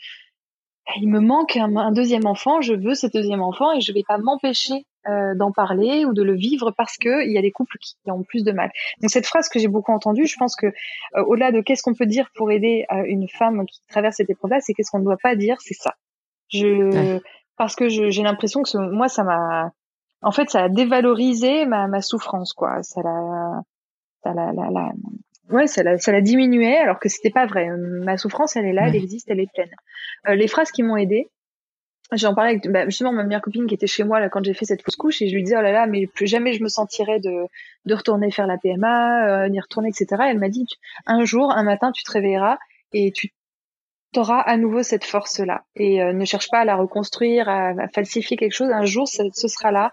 il me manque un, deuxième enfant. Je veux ce deuxième enfant et je vais pas m'empêcher euh, d'en parler ou de le vivre parce que il y a des couples qui ont plus de mal. Donc cette phrase que j'ai beaucoup entendue, je pense que euh, au-delà de qu'est-ce qu'on peut dire pour aider euh, une femme qui traverse cette épreuve-là, c'est qu'est-ce qu'on ne doit pas dire, c'est ça. Je parce que j'ai l'impression que moi ça m'a en fait, ça a dévalorisé ma, ma souffrance, quoi. Ça l'a, ça l'a, la, la, ouais, ça l'a, ça l'a diminué, alors que c'était pas vrai. Ma souffrance, elle est là, elle existe, elle est pleine. Les phrases qui m'ont aidée, j'en parlais avec bah, justement ma meilleure copine qui était chez moi là quand j'ai fait cette fausse couche et je lui disais oh là là mais plus jamais je me sentirais de de retourner faire la PMA, euh, ni retourner etc. elle m'a dit un jour, un matin, tu te réveilleras et tu auras à nouveau cette force là et euh, ne cherche pas à la reconstruire, à, à, falsifier quelque chose. Un jour, ce sera là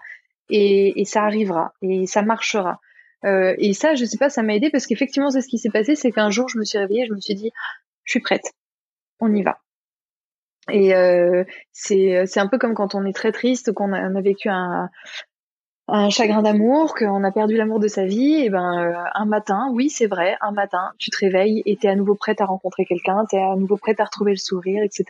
et, et ça arrivera et ça marchera. Euh, et ça, je sais pas, ça m'a aidé parce qu'effectivement, c'est ce qui s'est passé, c'est qu'un jour, je me suis réveillée, je me suis dit, je suis prête, on y va. Et euh, c'est un peu comme quand on est très triste, qu'on a, vécu un, chagrin d'amour, qu'on a perdu l'amour de sa vie, et ben euh, un matin, oui c'est vrai, un matin, tu te réveilles et t'es à nouveau prête à rencontrer quelqu'un, t'es à nouveau prête à retrouver le sourire, etc.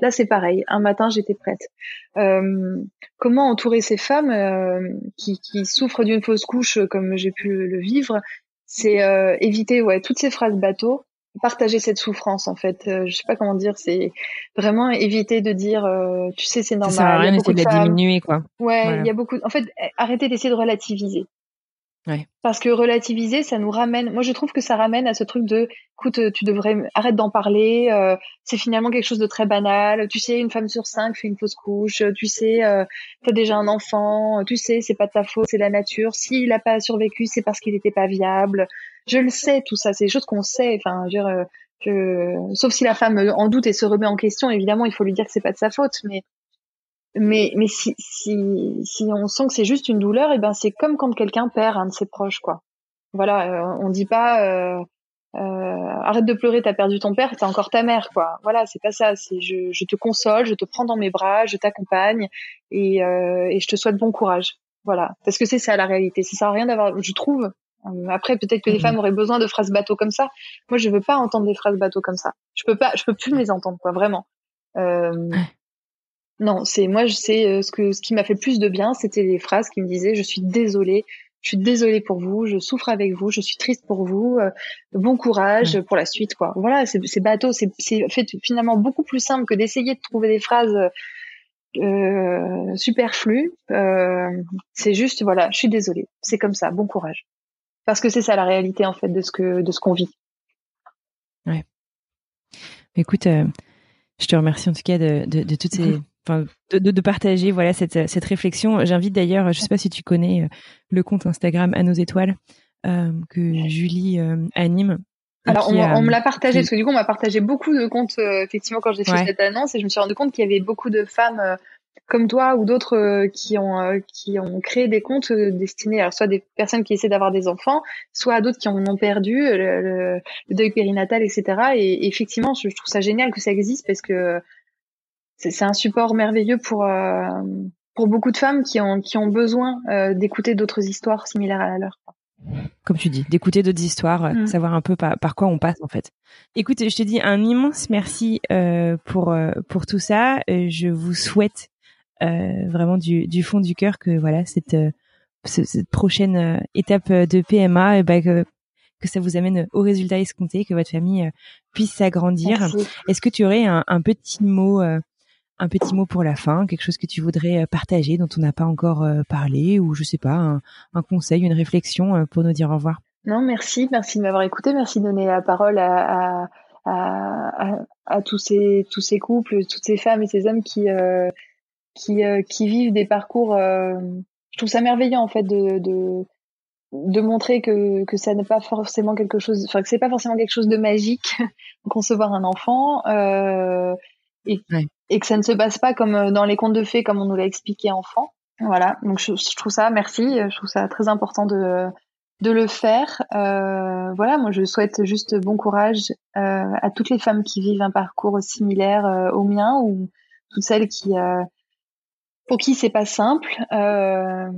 Là c'est pareil, un matin j'étais prête. Euh, comment entourer ces femmes euh, qui, qui, souffrent d'une fausse couche comme j'ai pu le vivre? C'est éviter ouais toutes ces phrases bateaux partager cette souffrance en fait. Euh, je sais pas comment dire, c'est vraiment éviter de dire, euh, tu sais, c'est normal. Ça sert à rien d'essayer de la diminuer quoi. Ouais, il y a beaucoup. En fait, arrêter d'essayer de relativiser. Ouais. Parce que relativiser, ça nous ramène. Moi, je trouve que ça ramène à ce truc de, écoute, tu devrais arrête d'en parler. Euh, c'est finalement quelque chose de très banal. Tu sais, une femme sur cinq fait une fausse couche. Tu sais, euh, t'as déjà un enfant. Tu sais, c'est pas de ta faute, c'est la nature. S'il a pas survécu, c'est parce qu'il n'était pas viable. Je le sais, tout ça, c'est des choses qu'on sait. Enfin, je, je, sauf si la femme en doute et se remet en question, évidemment, il faut lui dire que c'est pas de sa faute. Mais mais mais si si si on sent que c'est juste une douleur et eh ben c'est comme quand quelqu'un perd un de ses proches quoi voilà euh, on dit pas euh, euh, arrête de pleurer t'as perdu ton père t'as encore ta mère quoi voilà c'est pas ça c'est je, je te console je te prends dans mes bras je t'accompagne et euh, et je te souhaite bon courage voilà parce que c'est ça la réalité ça sert à rien d'avoir je trouve euh, après peut-être que les mmh femmes auraient besoin de phrases bateaux comme ça. Moi je veux pas entendre des phrases bateaux comme ça. Je peux pas je peux plus les entendre quoi vraiment. Euh, non, c'est moi, je sais euh, ce que ce qui m'a fait plus de bien, c'était les phrases qui me disaient je suis désolée, je suis désolée pour vous, je souffre avec vous, je suis triste pour vous, euh, bon courage pour la suite, quoi. Voilà, c'est bateau, c'est fait finalement beaucoup plus simple que d'essayer de trouver des phrases euh, superflues. Euh, c'est juste voilà, je suis désolée, c'est comme ça, bon courage, parce que c'est ça la réalité en fait de ce que de ce qu'on vit. Ouais. Écoute, euh, je te remercie en tout cas de, de, de toutes ces de, de, partager voilà cette, cette réflexion. J'invite d'ailleurs, je sais pas si tu connais euh, le compte Instagram à nos étoiles euh, que Julie euh, anime. Alors on, me l'a partagé parce que du coup on m'a partagé beaucoup de comptes effectivement quand j'ai fait cette annonce et je me suis rendu compte qu'il y avait beaucoup de femmes comme toi ou d'autres qui ont qui ont créé des comptes destinés à soit des personnes qui essaient d'avoir des enfants, soit à d'autres qui en ont perdu le, deuil périnatal, etc. Et, et effectivement, je, trouve ça génial que ça existe parce que c'est un support merveilleux pour euh, pour beaucoup de femmes qui ont qui ont besoin euh, d'écouter d'autres histoires similaires à la leur. Comme tu dis, d'écouter d'autres histoires, euh, mm. savoir un peu par, par, quoi on passe en fait. Écoute, je te dis un immense merci pour pour tout ça. je vous souhaite vraiment du, du fond du cœur que voilà cette cette prochaine étape de PMA, et ben, que, que ça vous amène au résultat escompté, que votre famille puisse s'agrandir. Est-ce que tu aurais un, un petit mot un petit mot pour la fin, quelque chose que tu voudrais euh, partager dont on n'a pas encore euh, parlé, ou je sais pas, un, conseil, une réflexion euh, pour nous dire au revoir? Non, merci, merci de m'avoir écouté, merci de donner la parole à, à, à, tous ces tous ces couples, toutes ces femmes et ces hommes qui qui, qui vivent des parcours. je trouve ça merveilleux en fait de, de de montrer que que ça n'est pas forcément quelque chose, enfin que c'est pas forcément quelque chose de magique concevoir un enfant. Euh, et, et que ça ne se passe pas comme euh, dans les contes de fées comme on nous l'a expliqué enfant. Voilà, donc je, trouve ça, merci, je trouve ça très important de de le faire. Euh, voilà, moi je souhaite juste bon courage euh, à toutes les femmes qui vivent un parcours similaire euh, au mien ou toutes celles qui euh, pour qui c'est pas simple. Euh,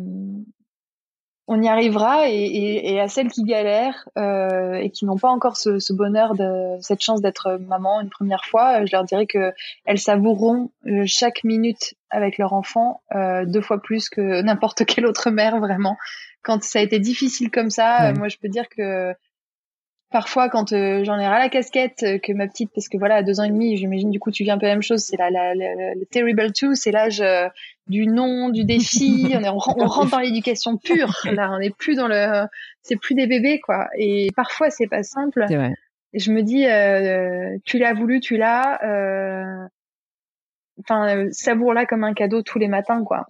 on y arrivera et, et, et, à celles qui galèrent euh, et qui n'ont pas encore ce, ce, bonheur de cette chance d'être maman une première fois, je leur dirais que elles savoureront euh, chaque minute avec leur enfant euh, deux fois plus que n'importe quelle autre mère vraiment. Quand ça a été difficile comme ça, moi je peux dire que parfois quand euh, j'en ai ras la casquette euh, que ma petite parce que voilà à deux ans et demi j'imagine du coup tu viens un peu la même chose. C'est la, la, le terrible two c'est l'âge euh, du non du défi. On, est, on, rentre dans l'éducation pure là. On n'est plus dans le c'est plus des bébés quoi. Et parfois c'est pas simple. Vrai. et je me dis tu l'as voulu tu l'as enfin savoure là comme un cadeau tous les matins quoi.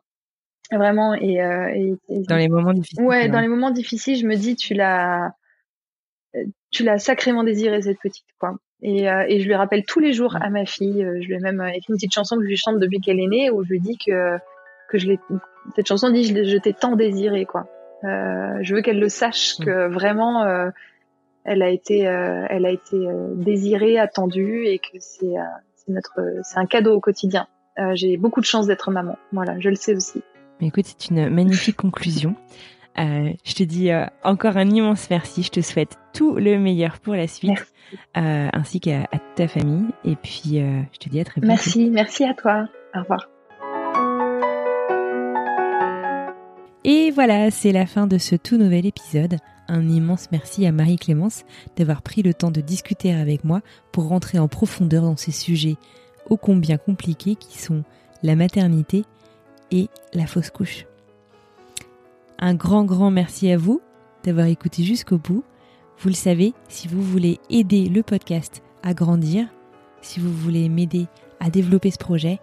Vraiment et, et, et dans les moments difficiles ouais dans les moments difficiles je me dis tu l'as tu l'as sacrément désiré cette petite quoi. Et, euh, et je lui rappelle tous les jours à ma fille. Euh, je lui ai même écrit une petite chanson que je lui chante depuis qu'elle est née, où je lui dis que que je l'ai. Cette chanson dit je, je t'ai tant désiré quoi. Euh, je veux qu'elle le sache que vraiment euh, elle a été elle a été désirée, attendue et que c'est c'est notre c'est un cadeau au quotidien. J'ai beaucoup de chance d'être maman. Voilà, je le sais aussi. Mais écoute, c'est une magnifique conclusion. Euh, je te dis euh, encore un immense merci. Je te souhaite tout le meilleur pour la suite, euh, ainsi qu'à ta famille. Et puis, je te dis à très bientôt. Merci, merci à toi. Au revoir. Et voilà, c'est la fin de ce tout nouvel épisode. Un immense merci à Marie-Clémence d'avoir pris le temps de discuter avec moi pour rentrer en profondeur dans ces sujets ô combien compliqués qui sont la maternité et la fausse couche. Un grand, grand merci à vous d'avoir écouté jusqu'au bout. Vous le savez, si vous voulez aider le podcast à grandir, si vous voulez m'aider à développer ce projet,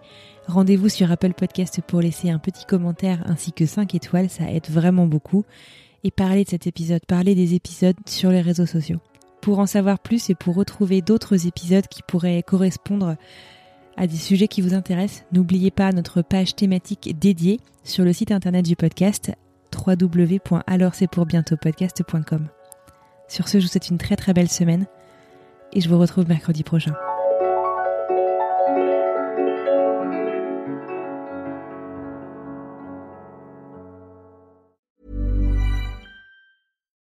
rendez-vous sur Apple Podcast pour laisser un petit commentaire ainsi que 5 étoiles, ça aide vraiment beaucoup. Et parlez de cet épisode, parlez des épisodes sur les réseaux sociaux. Pour en savoir plus et pour retrouver d'autres épisodes qui pourraient correspondre à des sujets qui vous intéressent, n'oubliez pas notre page thématique dédiée sur le site internet du podcast www.alors-c'est-pour-bientôt-podcast.com. Sur ce, je vous souhaite une très très belle semaine et je vous retrouve mercredi prochain.